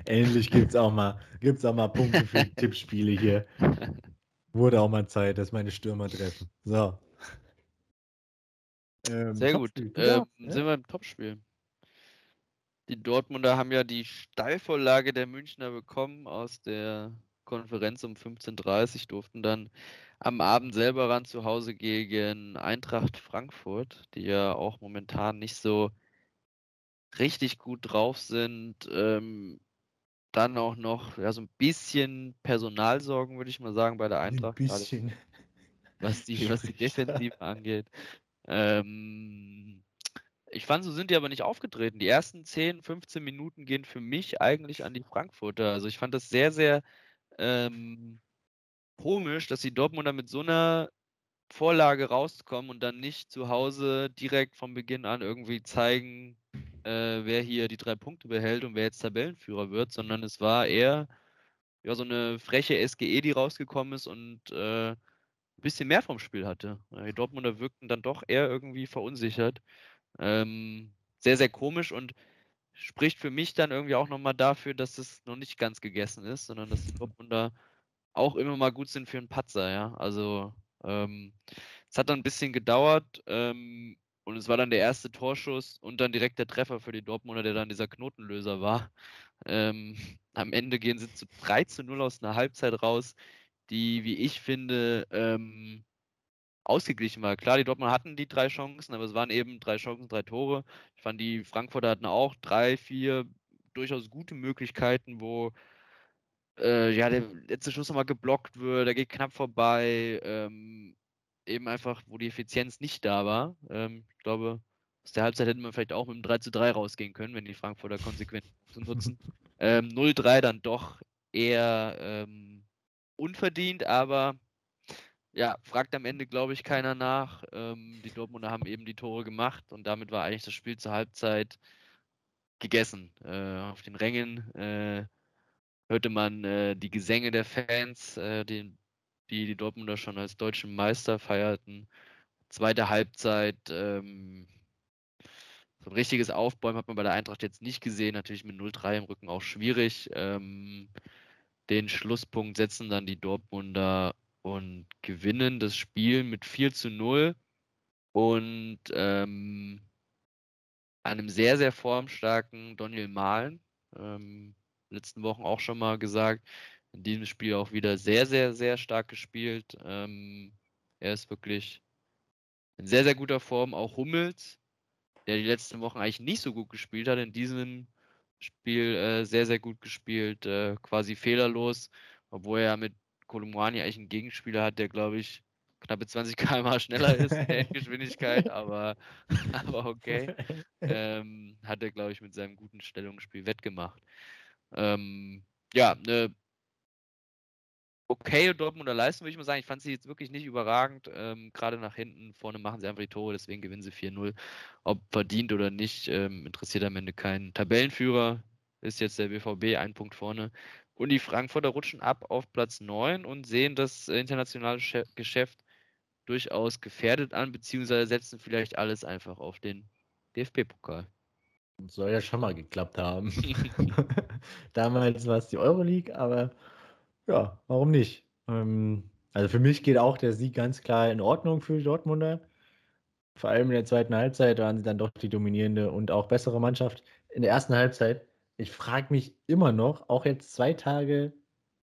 Endlich <laughs> gibt es auch, mal- gibt's auch mal Punkte für Tippspiele hier. <laughs> Wurde auch mal Zeit, dass meine Stürmer treffen. So. Ähm, Sehr gut. Ähm, darfst, Sind ne? wir im Topspiel. Die Dortmunder haben ja die Steilvorlage der Münchner bekommen aus der Konferenz um 15.30 Uhr, durften dann am Abend selber ran zu Hause gegen Eintracht Frankfurt, die ja auch momentan nicht so richtig gut drauf sind. Ähm, dann auch noch ja, so ein bisschen Personalsorgen, würde ich mal sagen, bei der Ein Eintracht. gerade bisschen. was die, was die. <laughs> Defensive angeht. Ähm, ich fand, so sind die aber nicht aufgetreten. Die ersten 10, 15 Minuten gehen für mich eigentlich an die Frankfurter. Also ich fand das sehr, sehr ähm, komisch, dass die Dortmunder mit so einer Vorlage rauskommen und dann nicht zu Hause direkt von Beginn an irgendwie zeigen, äh, wer hier die drei Punkte behält und wer jetzt Tabellenführer wird, sondern es war eher ja, so eine freche SGE, die rausgekommen ist und äh, ein bisschen mehr vom Spiel hatte. Die Dortmunder wirkten dann doch eher irgendwie verunsichert. Ähm, sehr, sehr komisch und spricht für mich dann irgendwie auch nochmal dafür, dass es noch nicht ganz gegessen ist, sondern dass die Dortmunder auch immer mal gut sind für einen Patzer, ja. Also ähm, es hat dann ein bisschen gedauert ähm, und es war dann der erste Torschuss und dann direkt der Treffer für die Dortmunder, der dann dieser Knotenlöser war. Ähm, <laughs> am Ende gehen sie zu 3 zu 0 aus einer Halbzeit raus, die, wie ich finde, ähm, ausgeglichen war. Klar, die Dortmunder hatten die drei Chancen, aber es waren eben drei Chancen, drei Tore. Ich fand, die Frankfurter hatten auch drei, vier durchaus gute Möglichkeiten, wo äh, ja, der letzte Schuss nochmal geblockt wird, der geht knapp vorbei. Ähm, eben einfach, wo die Effizienz nicht da war. Ähm, ich glaube, aus der Halbzeit hätte man vielleicht auch mit einem 3 zu 3 rausgehen können, wenn die Frankfurter konsequent <laughs> nutzen. Ähm, 0-3 dann doch eher ähm, unverdient, aber ja, fragt am Ende, glaube ich, keiner nach. Ähm, die Dortmunder haben eben die Tore gemacht und damit war eigentlich das Spiel zur Halbzeit gegessen. Äh, auf den Rängen äh, hörte man äh, die Gesänge der Fans, äh, die, die die Dortmunder schon als deutschen Meister feierten. Zweite Halbzeit, ähm, so ein richtiges Aufbäumen hat man bei der Eintracht jetzt nicht gesehen. Natürlich mit 0-3 im Rücken auch schwierig. Ähm, den Schlusspunkt setzen dann die Dortmunder und gewinnen das Spiel mit 4 zu 0 und ähm, einem sehr, sehr formstarken Daniel Mahlen. Ähm, letzten Wochen auch schon mal gesagt, in diesem Spiel auch wieder sehr, sehr, sehr stark gespielt. Ähm, er ist wirklich in sehr, sehr guter Form. Auch Hummels, der die letzten Wochen eigentlich nicht so gut gespielt hat, in diesem Spiel äh, sehr, sehr gut gespielt, äh, quasi fehlerlos, obwohl er mit Kolumani eigentlich einen Gegenspieler hat, der, glaube ich, knappe 20 km/h schneller ist in der <laughs> Endgeschwindigkeit, aber, <laughs> aber okay. <laughs> Ähm, hat er, glaube ich, mit seinem guten Stellungsspiel wettgemacht. Ähm, ja, eine okay Dortmunder Leistung, würde ich mal sagen. Ich fand sie jetzt wirklich nicht überragend. Ähm, Gerade nach hinten, vorne machen sie einfach die Tore, deswegen gewinnen sie 4-0. Ob verdient oder nicht, ähm, interessiert am Ende keinen. Tabellenführer ist jetzt der BVB, ein Punkt vorne. Und die Frankfurter rutschen ab auf Platz 9 und sehen das äh, internationale Geschäft durchaus gefährdet an, beziehungsweise setzen vielleicht alles einfach auf den DFB-Pokal. Soll ja schon mal geklappt haben. <laughs> <laughs> Damals war es die Euroleague, aber ja, warum nicht? Ähm, also für mich geht auch der Sieg ganz klar in Ordnung für die Dortmunder. Vor allem in der zweiten Halbzeit waren sie dann doch die dominierende und auch bessere Mannschaft. In der ersten Halbzeit, ich frage mich immer noch, auch jetzt zwei Tage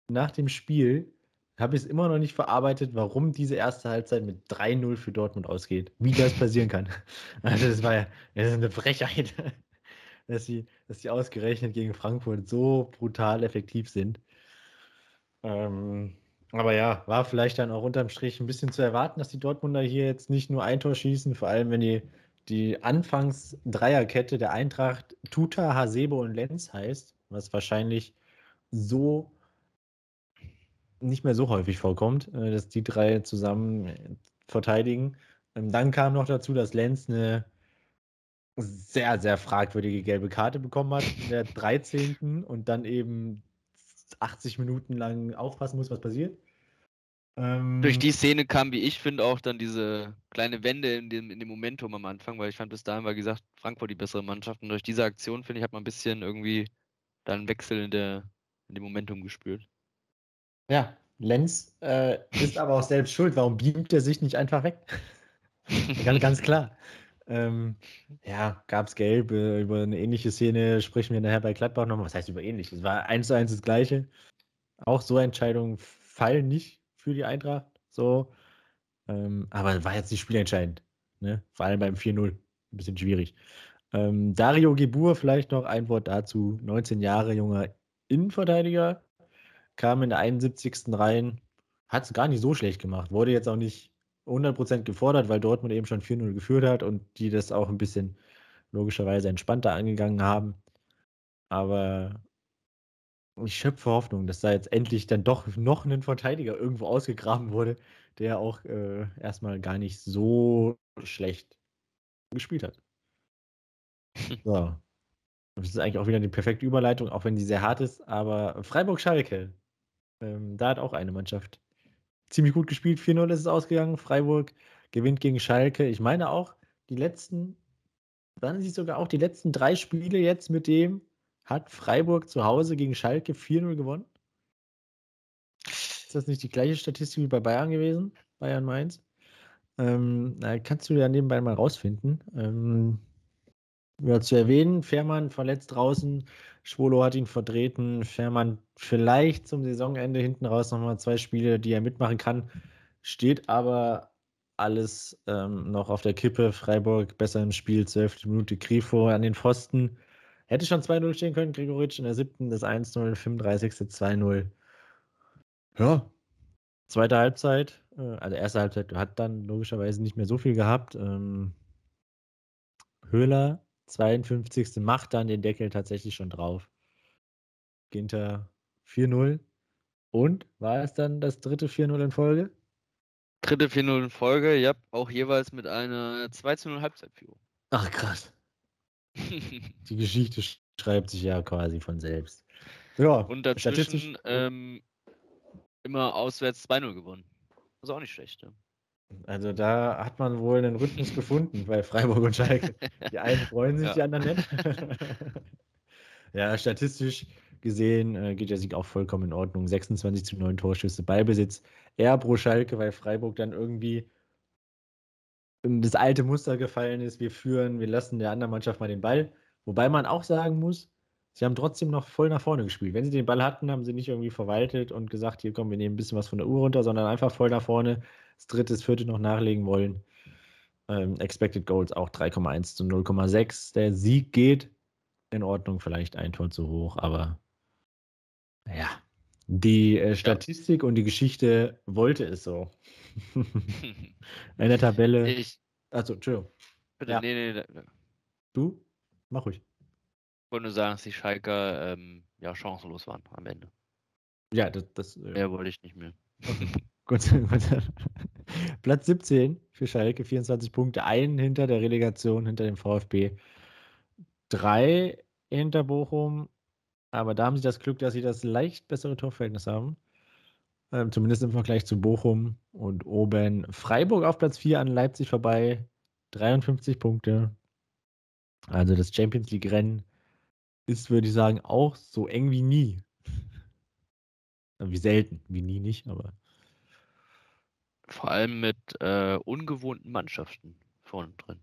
nach dem Spiel, habe ich es immer noch nicht verarbeitet, warum diese erste Halbzeit mit 3-0 für Dortmund ausgeht. Wie das passieren kann. <laughs> Also das war ja das ist eine Frechheit, <laughs> dass sie, dass sie ausgerechnet gegen Frankfurt so brutal effektiv sind. Ähm, aber ja, war vielleicht dann auch unterm Strich ein bisschen zu erwarten, dass die Dortmunder hier jetzt nicht nur ein Tor schießen, vor allem wenn die, die Anfangs-Dreierkette der Eintracht Tuta, Hasebe und Lenz heißt. was wahrscheinlich so nicht mehr so häufig vorkommt, äh, dass die drei zusammen äh, verteidigen. Ähm, dann kam noch dazu, dass Lenz eine sehr, sehr fragwürdige gelbe Karte bekommen hat in der 13. und dann eben 80 Minuten lang aufpassen muss, was passiert. Ähm, Durch die Szene kam, wie ich finde, auch dann diese kleine Wende in dem, in dem Momentum am Anfang, weil ich fand, bis dahin war gesagt, Frankfurt die bessere Mannschaft. Und durch diese Aktion, finde ich, hat man ein bisschen irgendwie dann einen Wechsel in, der, in dem Momentum gespürt. Ja, Lenz äh, ist aber auch selbst schuld. Warum beamt er sich nicht einfach weg? <laughs> ganz, ganz klar. Ähm, ja, gab es gelb. Äh, über eine ähnliche Szene sprechen wir nachher bei Gladbach nochmal. Was heißt über ähnlich? Es war eins zu eins das Gleiche. Auch so Entscheidungen fallen nicht für die Eintracht. So. Ähm, aber war jetzt nicht spielentscheidend. Ne? Vor allem beim 4-0. Ein bisschen schwierig. Ähm, Dario Gebur, vielleicht noch ein Wort dazu. 19 Jahre junger Innenverteidiger. Kam in der 71. rein. Hat es gar nicht so schlecht gemacht. Wurde jetzt auch nicht 100% gefordert, weil Dortmund eben schon 4-0 geführt hat und die das auch ein bisschen logischerweise entspannter angegangen haben. Aber ich schöpfe Hoffnung, dass da jetzt endlich dann doch noch ein Verteidiger irgendwo ausgegraben wurde, der auch äh, erstmal gar nicht so schlecht gespielt hat. <laughs> So. Das ist eigentlich auch wieder die perfekte Überleitung, auch wenn die sehr hart ist. Aber Freiburg-Schalke, ähm, da hat auch eine Mannschaft ziemlich gut gespielt. 4-0 ist es ausgegangen. Freiburg gewinnt gegen Schalke. Ich meine auch, die letzten, waren sie sogar auch die letzten drei Spiele jetzt mit dem, hat Freiburg zu Hause gegen Schalke 4-0 gewonnen. Ist das nicht die gleiche Statistik wie bei Bayern gewesen? Bayern Mainz? Ähm, da kannst du ja nebenbei mal rausfinden. Ähm, ja, zu erwähnen, Fährmann verletzt draußen, Schwolo hat ihn vertreten, Fährmann vielleicht zum Saisonende hinten raus nochmal zwei Spiele, die er mitmachen kann, steht aber alles ähm, noch auf der Kippe. Freiburg besser im Spiel, 12. Minute, Grifo an den Pfosten. Hätte schon 2-0 stehen können, Gregoritsch in der siebten, das 1-0, 35. 2-0. Ja, zweite Halbzeit, äh, also erste Halbzeit hat dann logischerweise nicht mehr so viel gehabt. Ähm, Höhler 52. macht dann den Deckel tatsächlich schon drauf. Ginter 4-0. Und war es dann das dritte 4-0 in Folge? Dritte 4-0 in Folge, ja, auch jeweils mit einer 2-0 Halbzeitführung. Ach krass. <laughs> Die Geschichte schreibt sich ja quasi von selbst. Ja, und dazwischen ähm, immer auswärts 2-0 gewonnen. Das ist auch nicht schlecht. Ja. Also da hat man wohl einen Rhythmus gefunden bei Freiburg und Schalke. Die einen freuen sich, <laughs> ja. die anderen nicht. <laughs> ja, statistisch gesehen äh, geht der Sieg auch vollkommen in Ordnung. 26 zu 9 Torschüsse, Ballbesitz eher pro Schalke, weil Freiburg dann irgendwie das alte Muster gefallen ist. Wir führen, wir lassen der anderen Mannschaft mal den Ball. Wobei man auch sagen muss, sie haben trotzdem noch voll nach vorne gespielt. Wenn sie den Ball hatten, haben sie nicht irgendwie verwaltet und gesagt, hier kommen wir nehmen ein bisschen was von der Uhr runter, sondern einfach voll nach vorne das dritte, das vierte noch nachlegen wollen. Ähm, Expected Goals auch 3,1 zu 0,6. Der Sieg geht in Ordnung, vielleicht ein Tor zu hoch, aber ja, die äh, Statistik ja. und die Geschichte wollte es so. In der Tabelle. <laughs> Ich. Achso, Entschuldigung. Bitte, ja. nee, nee, nee. Du? Mach ruhig. Ich wollte nur sagen, dass die Schalker ähm, ja chancenlos waren am Ende. Ja, das. das äh, Mehr wollte ich nicht mehr. Okay. <laughs> <laughs> Gut, Platz 17 für Schalke, 24 Punkte, einen hinter der Relegation, hinter dem VfB, drei hinter Bochum, aber da haben sie das Glück, dass sie das leicht bessere Torverhältnis haben. Ähm, zumindest im Vergleich zu Bochum und oben Freiburg auf Platz 4 an Leipzig vorbei, 53 Punkte. Also das Champions League-Rennen ist, würde ich sagen, auch so eng wie nie. wie selten, wie nie nicht, aber vor allem mit äh, ungewohnten Mannschaften vorne drin.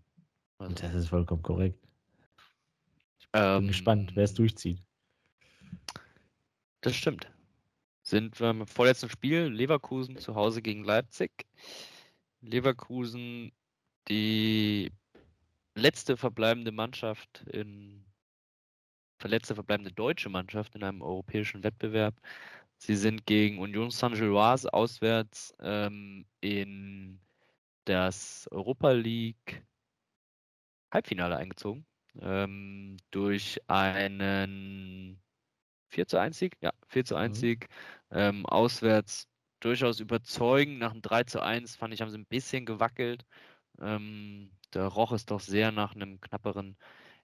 Also, das ist vollkommen korrekt. Ich bin ähm, gespannt, wer es durchzieht. Das stimmt. Sind wir im vorletzten Spiel Leverkusen zu Hause gegen Leipzig. Leverkusen die letzte verbleibende Mannschaft in verletzte verbleibende deutsche Mannschaft in einem europäischen Wettbewerb Sie sind gegen Union Saint-Gilloise auswärts ähm, in das Europa League Halbfinale eingezogen. Ähm, durch einen 4 zu 1 Sieg? Ja, 4 zu 1 mhm. Sieg. Ähm, auswärts durchaus überzeugend. Nach dem 3 zu 1 fand ich, haben sie ein bisschen gewackelt. Ähm, da roch es doch sehr nach einem knapperen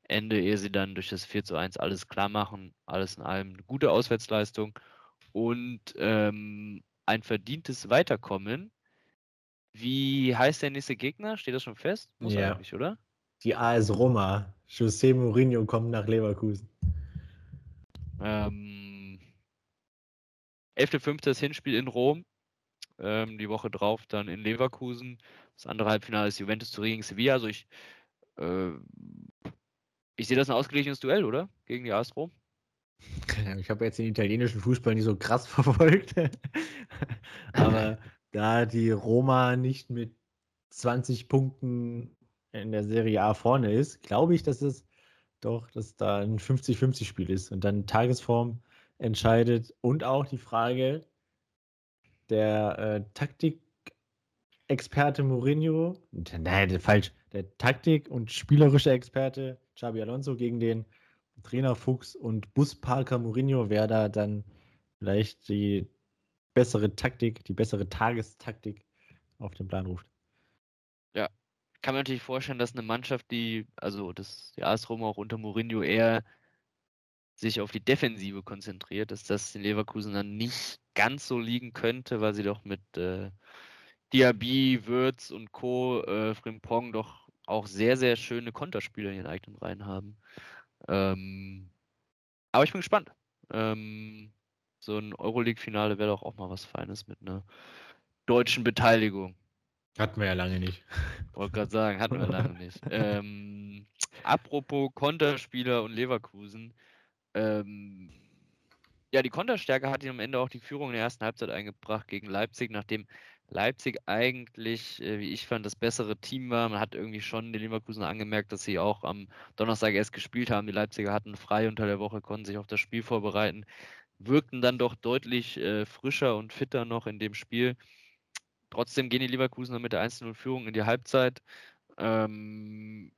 Ende, ehe sie dann durch das 4 zu 1 alles klar machen. Alles in allem eine gute Auswärtsleistung und ähm, ein verdientes Weiterkommen. Wie heißt der nächste Gegner? Steht das schon fest? Muss ja. eigentlich, oder? Die AS Roma. José Mourinho kommt nach Leverkusen. Ähm, 11.5. das Hinspiel in Rom. Ähm, die Woche drauf dann in Leverkusen. Das andere Halbfinale ist Juventus Turin gegen Sevilla. Also ich, äh, ich sehe das ein ausgeglichenes Duell, oder? Gegen die AS Rom. Ich habe jetzt den italienischen Fußball nicht so krass <laughs> verfolgt. Aber da die Roma nicht mit 20 Punkten in der Serie A vorne ist, glaube ich, dass es doch, dass da ein 50-50-Spiel ist und dann Tagesform entscheidet und auch die Frage der äh, Taktik-Experte Mourinho, nein, falsch, der Taktik- und spielerische Experte Xabi Alonso gegen den Trainer Fuchs und Busparker Mourinho, wer da dann vielleicht die bessere Taktik, die bessere Tagestaktik auf den Plan ruft. Kann man natürlich vorstellen, dass eine Mannschaft, die, also das die AS Roma auch unter Mourinho eher sich auf die Defensive konzentriert, dass das in Leverkusen dann nicht ganz so liegen könnte, weil sie doch mit äh, Diaby, Würz und Co. Äh, Frimpong doch auch sehr, sehr schöne Konterspieler in ihren eigenen Reihen haben. Ähm, aber ich bin gespannt. Ähm, so ein Euroleague-Finale wäre doch auch mal was Feines mit einer deutschen Beteiligung. Hatten wir ja lange nicht. Wollte gerade sagen, hatten wir lange nicht. <laughs> Ähm, apropos Konterspieler und Leverkusen. Ähm, ja, die Konterstärke hat ihn am Ende auch die Führung in der ersten Halbzeit eingebracht gegen Leipzig, nachdem Leipzig eigentlich, äh, wie ich fand, das bessere Team war. Man hat irgendwie schon den Leverkusen angemerkt, dass sie auch am Donnerstag erst gespielt haben. Die Leipziger hatten frei unter der Woche, konnten sich auf das Spiel vorbereiten, wirkten dann doch deutlich äh, frischer und fitter noch in dem Spiel. Trotzdem gehen die Leverkusener mit der 1-0-Führung in die Halbzeit. Ähm,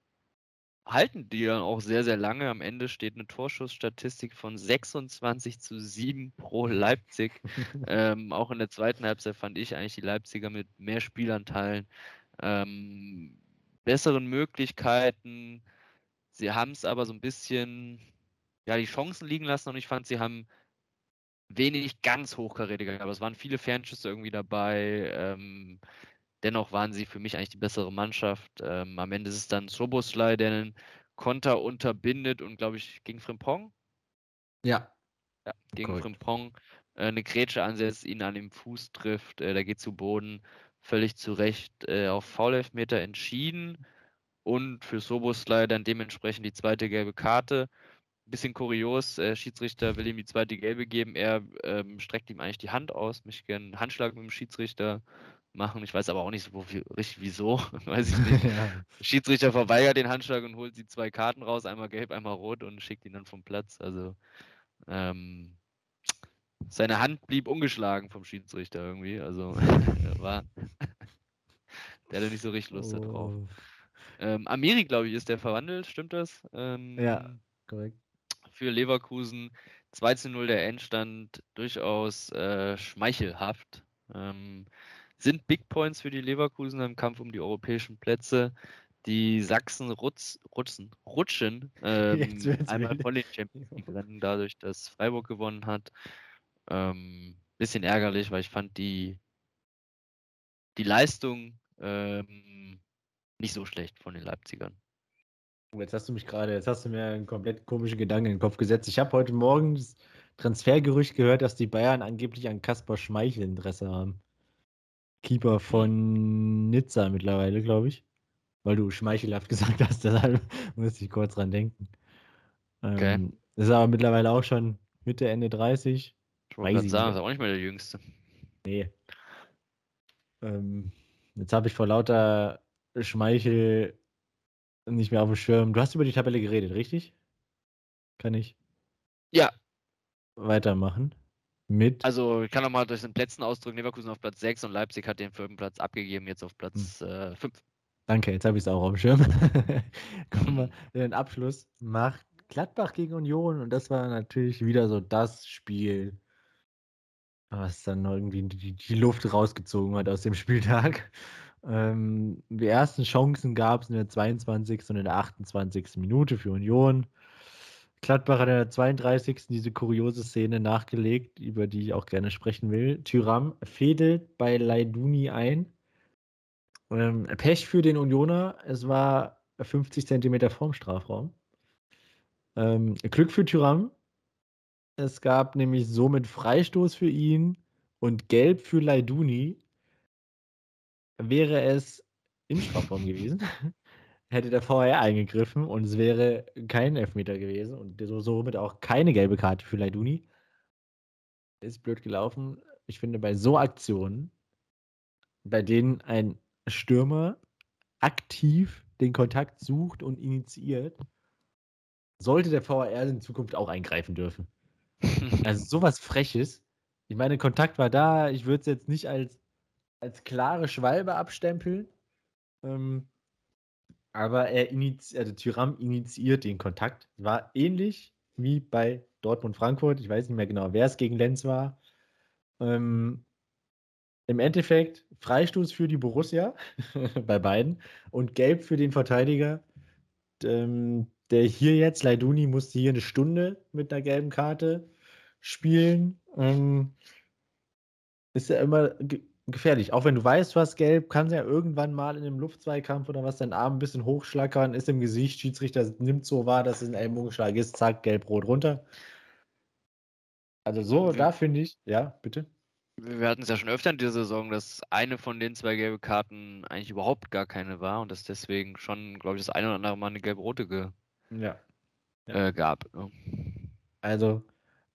halten die dann auch sehr, sehr lange. Am Ende steht eine Torschussstatistik von 26 zu 7 pro Leipzig. <laughs> ähm, auch in der zweiten Halbzeit fand ich eigentlich die Leipziger mit mehr Spielanteilen, ähm, besseren Möglichkeiten. Sie haben es aber so ein bisschen, ja, die Chancen liegen lassen und ich fand, sie haben wenig ganz hochkarätige, aber es waren viele Fernschüsse irgendwie dabei. Ähm, Dennoch waren sie für mich eigentlich die bessere Mannschaft. Ähm, am Ende ist es dann Soboslai, der einen Konter unterbindet und, glaube ich, gegen Frimpong? Ja. Ja, gegen Correct. Frimpong äh, eine Grätsche ansetzt, ihn an dem Fuß trifft, äh, der geht zu Boden. Völlig zu Recht äh, auf Foulelfmeter entschieden und für Soboslai dann dementsprechend die zweite gelbe Karte. Bisschen kurios, äh, Schiedsrichter will ihm die zweite gelbe geben, er ähm, streckt ihm eigentlich die Hand aus, möchte gerne einen Handschlag mit dem Schiedsrichter machen. Ich weiß aber auch nicht so richtig wieso. <laughs> weiß ich nicht. <laughs> ja. Schiedsrichter verweigert den Handschlag und holt die zwei Karten raus, einmal gelb, einmal rot und schickt ihn dann vom Platz. Also ähm, seine Hand blieb ungeschlagen vom Schiedsrichter irgendwie. Also <laughs> war der hatte nicht so richtig Lust oh. darauf. Ähm, Amiri, glaube ich, ist der verwandelt, stimmt das? Ähm, ja, korrekt. Für Leverkusen 2 zu 0 der Endstand durchaus äh, schmeichelhaft. Ähm, sind Big Points für die Leverkusen im Kampf um die europäischen Plätze. Die Sachsen rutz, rutzen, rutschen <laughs> ähm, einmal von den Champions League-Rennen <laughs> dadurch, dass Freiburg gewonnen hat. Ähm, bisschen ärgerlich, weil ich fand die, die Leistung ähm, nicht so schlecht von den Leipzigern. Oh, jetzt hast du mich gerade, jetzt hast du mir einen komplett komischen Gedanken in den Kopf gesetzt. Ich habe heute Morgen das Transfergerücht gehört, dass die Bayern angeblich an Kaspar Schmeichel Interesse haben. Keeper von Nizza mittlerweile, glaube ich. Weil du schmeichelhaft <laughs> gesagt hast, deshalb musste ich kurz dran denken. Okay. Ähm, ist aber mittlerweile auch schon Mitte, Ende 30. Ich wollte gerade sagen, ist auch nicht mehr der Jüngste. Nee. Ähm, jetzt habe ich vor lauter Schmeichel nicht mehr auf dem Schirm. Du hast über die Tabelle geredet, richtig? Kann ich? Ja. Weitermachen. Mit? Also, ich kann nochmal durch den Plätzen ausdrücken: Leverkusen auf Platz 6 und Leipzig hat den vierten Platz abgegeben, jetzt auf Platz 5. Hm. Äh, Danke, jetzt habe ich es auch auf dem Schirm. <laughs> Kommen wir, den Abschluss macht Gladbach gegen Union und das war natürlich wieder so das Spiel, was dann irgendwie die, die Luft rausgezogen hat aus dem Spieltag. Ähm, die ersten Chancen gab es in der 22. und in der 28. Minute für Union. Gladbach hat in der 32. diese kuriose Szene nachgelegt, über die ich auch gerne sprechen will. Tyram fädelt bei Leiduni ein. Ähm, Pech für den Unioner, es war 50 Zentimeter vorm Strafraum. Ähm, Glück für Tyram. Es gab nämlich somit Freistoß für ihn und Gelb für Leiduni. Wäre es im Strafraum gewesen, <laughs> hätte der VR eingegriffen und es wäre kein Elfmeter gewesen und somit auch keine gelbe Karte für Leiduni. Ist blöd gelaufen. Ich finde, bei so Aktionen, bei denen ein Stürmer aktiv den Kontakt sucht und initiiert, sollte der VAR in Zukunft auch eingreifen dürfen. <laughs> also sowas Freches. Ich meine, Kontakt war da. Ich würde es jetzt nicht als, als klare Schwalbe abstempeln. Ähm, aber er initiiert, also Tyram initiiert den Kontakt. War ähnlich wie bei Dortmund-Frankfurt. Ich weiß nicht mehr genau, wer es gegen Lenz war. Ähm, Im Endeffekt Freistoß für die Borussia <laughs> bei beiden und Gelb für den Verteidiger. Ähm, der hier jetzt, Leiduni, musste hier eine Stunde mit einer gelben Karte spielen. Ähm, ist ja immer gefährlich. Auch wenn du weißt, was gelb, kann ja irgendwann mal in einem Luftzweikampf oder was dein Arm ein bisschen hochschlackern, ist im Gesicht, Schiedsrichter nimmt so wahr, dass es ein Ellbogenschlag ist, zack, gelb-rot runter. Also so, mhm. da finde ich, ja, bitte. Wir hatten es ja schon öfter in dieser Saison, dass eine von den zwei gelben Karten eigentlich überhaupt gar keine war und dass deswegen schon, glaube ich, das eine oder andere Mal eine gelb-rote ge ja. ja. Äh, gab. Also,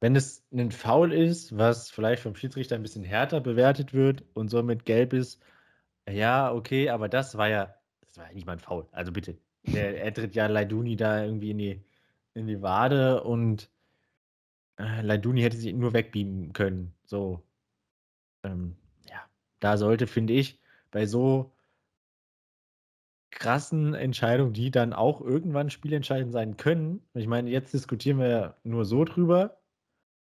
wenn es ein Foul ist, was vielleicht vom Schiedsrichter ein bisschen härter bewertet wird und somit gelb ist, ja, okay, aber das war ja, das war ja nicht mal ein Foul. Also bitte. Der, <laughs> er tritt ja Leiduni da irgendwie in die, in die Wade und äh, Leiduni hätte sich nur wegbeamen können. So. Ähm, ja, da sollte, finde ich, bei so krassen Entscheidungen, die dann auch irgendwann spielentscheidend sein können. Ich meine, jetzt diskutieren wir ja nur so drüber,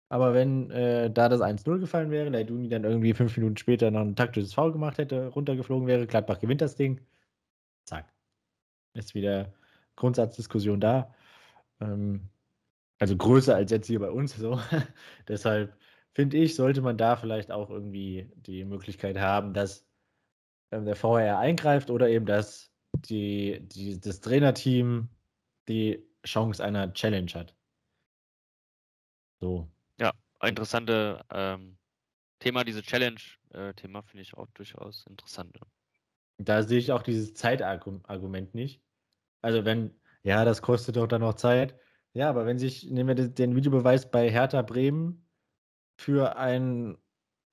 aber wenn äh, da das 1-0 gefallen wäre, Leiduni dann irgendwie fünf Minuten später noch ein taktisches Foul gemacht hätte, runtergeflogen wäre, Gladbach gewinnt das Ding, zack. Ist wieder Grundsatzdiskussion da. Ähm, also größer als jetzt hier bei uns. So. <laughs> Deshalb finde ich, sollte man da vielleicht auch irgendwie die Möglichkeit haben, dass ähm, der VR eingreift oder eben, dass die, die, das Trainerteam die Chance einer Challenge hat. So. Interessante ähm, Thema, diese Challenge-Thema äh, finde ich auch durchaus interessant. Da sehe ich auch dieses Zeitargument nicht. Also wenn, ja, das kostet doch dann noch Zeit. Ja, aber wenn sich, nehmen wir den Videobeweis bei Hertha Bremen für ein,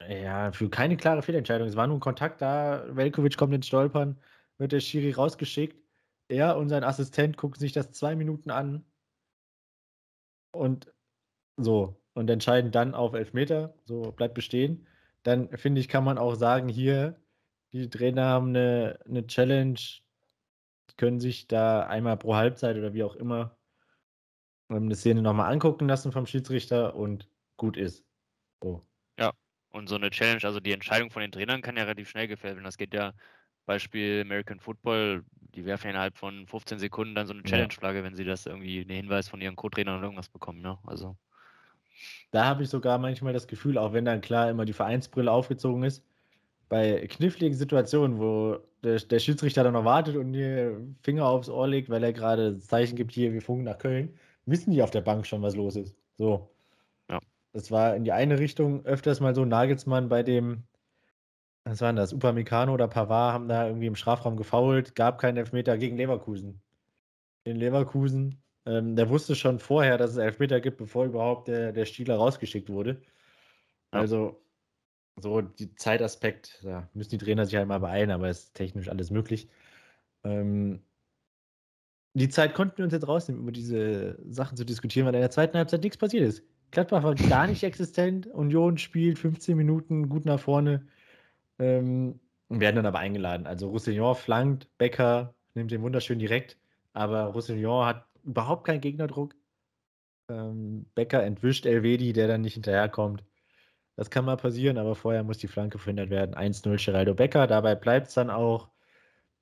ja, für keine klare Fehlentscheidung. Es war nur ein Kontakt da, Velkovic kommt ins Stolpern, wird der Schiri rausgeschickt. Er und sein Assistent gucken sich das zwei Minuten an und so und entscheiden dann auf Elfmeter. So bleibt bestehen. Dann finde ich, kann man auch sagen, hier, die Trainer haben eine, eine Challenge, können sich da einmal pro Halbzeit oder wie auch immer eine Szene nochmal angucken lassen vom Schiedsrichter und gut ist. So. Ja, und so eine Challenge, also die Entscheidung von den Trainern kann ja relativ schnell gefällt werden. Das geht ja Beispiel American Football, die werfen innerhalb von 15 Sekunden dann so eine Challenge-Flagge, wenn sie das irgendwie einen Hinweis von ihren Co-Trainern oder irgendwas bekommen, ne? Also. Da habe ich sogar manchmal das Gefühl, auch wenn dann klar immer die Vereinsbrille aufgezogen ist, bei kniffligen Situationen, wo der, der Schiedsrichter dann noch wartet und die Finger aufs Ohr legt, weil er gerade das Zeichen gibt, hier, wir funken nach Köln, wissen die auf der Bank schon, was los ist. So. Ja. Das war in die eine Richtung öfters mal so Nagelsmann bei dem was war denn das? Upamecano oder Pavard haben da irgendwie im Strafraum gefault, gab keinen Elfmeter gegen Leverkusen. In Leverkusen, ähm, der wusste schon vorher, dass es Elfmeter gibt, bevor überhaupt der, der Stieler rausgeschickt wurde. Also, so die Zeitaspekt, da müssen die Trainer sich halt mal beeilen, aber es ist technisch alles möglich. Ähm, die Zeit konnten wir uns jetzt rausnehmen, über diese Sachen zu diskutieren, weil in der zweiten Halbzeit nichts passiert ist. Gladbach war gar nicht existent. Union spielt 15 Minuten gut nach vorne. Ähm, werden dann aber eingeladen. Also Roussillon flankt, Becker nimmt den wunderschön direkt, aber Roussillon hat überhaupt keinen Gegnerdruck. Ähm, Becker entwischt Elvedi, der dann nicht hinterherkommt. Das kann mal passieren, aber vorher muss die Flanke verhindert werden. 1-0 Geraldo Becker. Dabei bleibt es dann auch.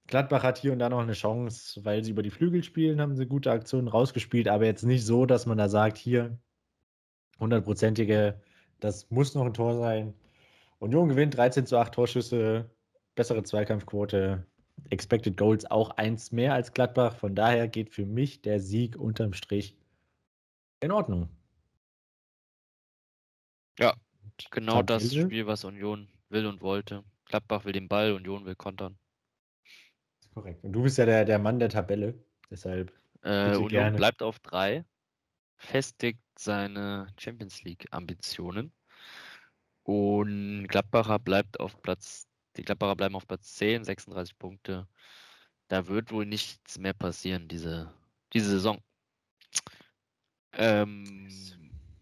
Gladbach hat hier und da noch eine Chance, weil sie über die Flügel spielen, haben sie gute Aktionen rausgespielt, aber jetzt nicht so, dass man da sagt, hier hundertprozentige, das muss noch ein Tor sein. Union gewinnt 13 zu 8 Torschüsse, bessere Zweikampfquote, Expected Goals auch eins mehr als Gladbach. Von daher geht für mich der Sieg unterm Strich in Ordnung. Ja, genau Tabelle. das Spiel, was Union will und wollte. Gladbach will den Ball, Union will kontern. Korrekt. Und du bist ja der, der Mann der Tabelle, deshalb. Äh, Union gerne. bleibt auf drei, festigt seine Champions League-Ambitionen. Und Gladbacher bleibt auf Platz, die Gladbacher bleiben auf Platz 10, 36 Punkte. Da wird wohl nichts mehr passieren, diese, diese Saison. Ähm,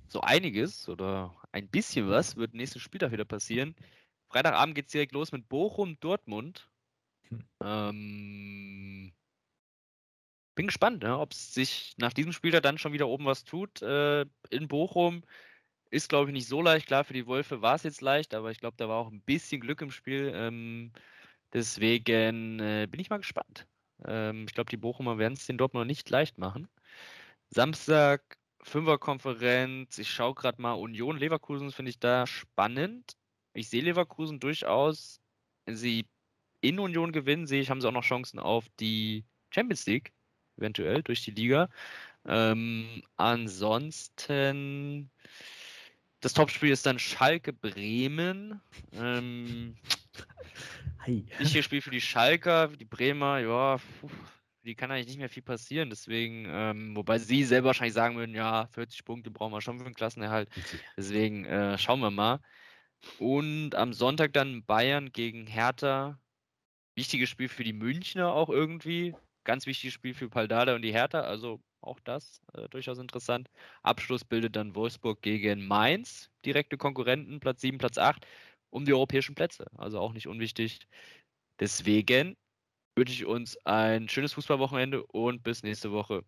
so einiges oder ein bisschen was wird nächsten Spieltag wieder passieren. Freitagabend geht es direkt los mit Bochum, Dortmund. Hm. Ähm, bin gespannt, ne, ob es sich nach diesem Spieltag dann schon wieder oben was tut. Äh, in Bochum ist, glaube ich, nicht so leicht. Klar, für die Wölfe war es jetzt leicht, aber ich glaube, da war auch ein bisschen Glück im Spiel. Ähm, deswegen äh, bin ich mal gespannt. Ähm, ich glaube, die Bochumer werden es den Dortmund nicht leicht machen. Samstag Fünferkonferenz. Ich schaue gerade mal Union Leverkusen, finde ich da spannend. Ich sehe Leverkusen durchaus, wenn sie in Union gewinnen, sehe ich, haben sie auch noch Chancen auf die Champions League, eventuell durch die Liga. Ähm, ansonsten, das Topspiel ist dann Schalke Bremen. Ähm, Wichtiges Spiel für die Schalker, für die Bremer, ja, puh, die kann eigentlich nicht mehr viel passieren. Deswegen, ähm, wobei sie selber wahrscheinlich sagen würden, ja, 40 Punkte brauchen wir schon für den Klassenerhalt. Deswegen äh, schauen wir mal. Und am Sonntag dann Bayern gegen Hertha. Wichtiges Spiel für die Münchner auch irgendwie. Ganz wichtiges Spiel für Paldada und die Hertha. Also auch das äh, durchaus interessant. Abschluss bildet dann Wolfsburg gegen Mainz. Direkte Konkurrenten, Platz 7, Platz 8, um die europäischen Plätze. Also auch nicht unwichtig. Deswegen wünsche ich uns ein schönes Fußballwochenende und bis nächste Woche.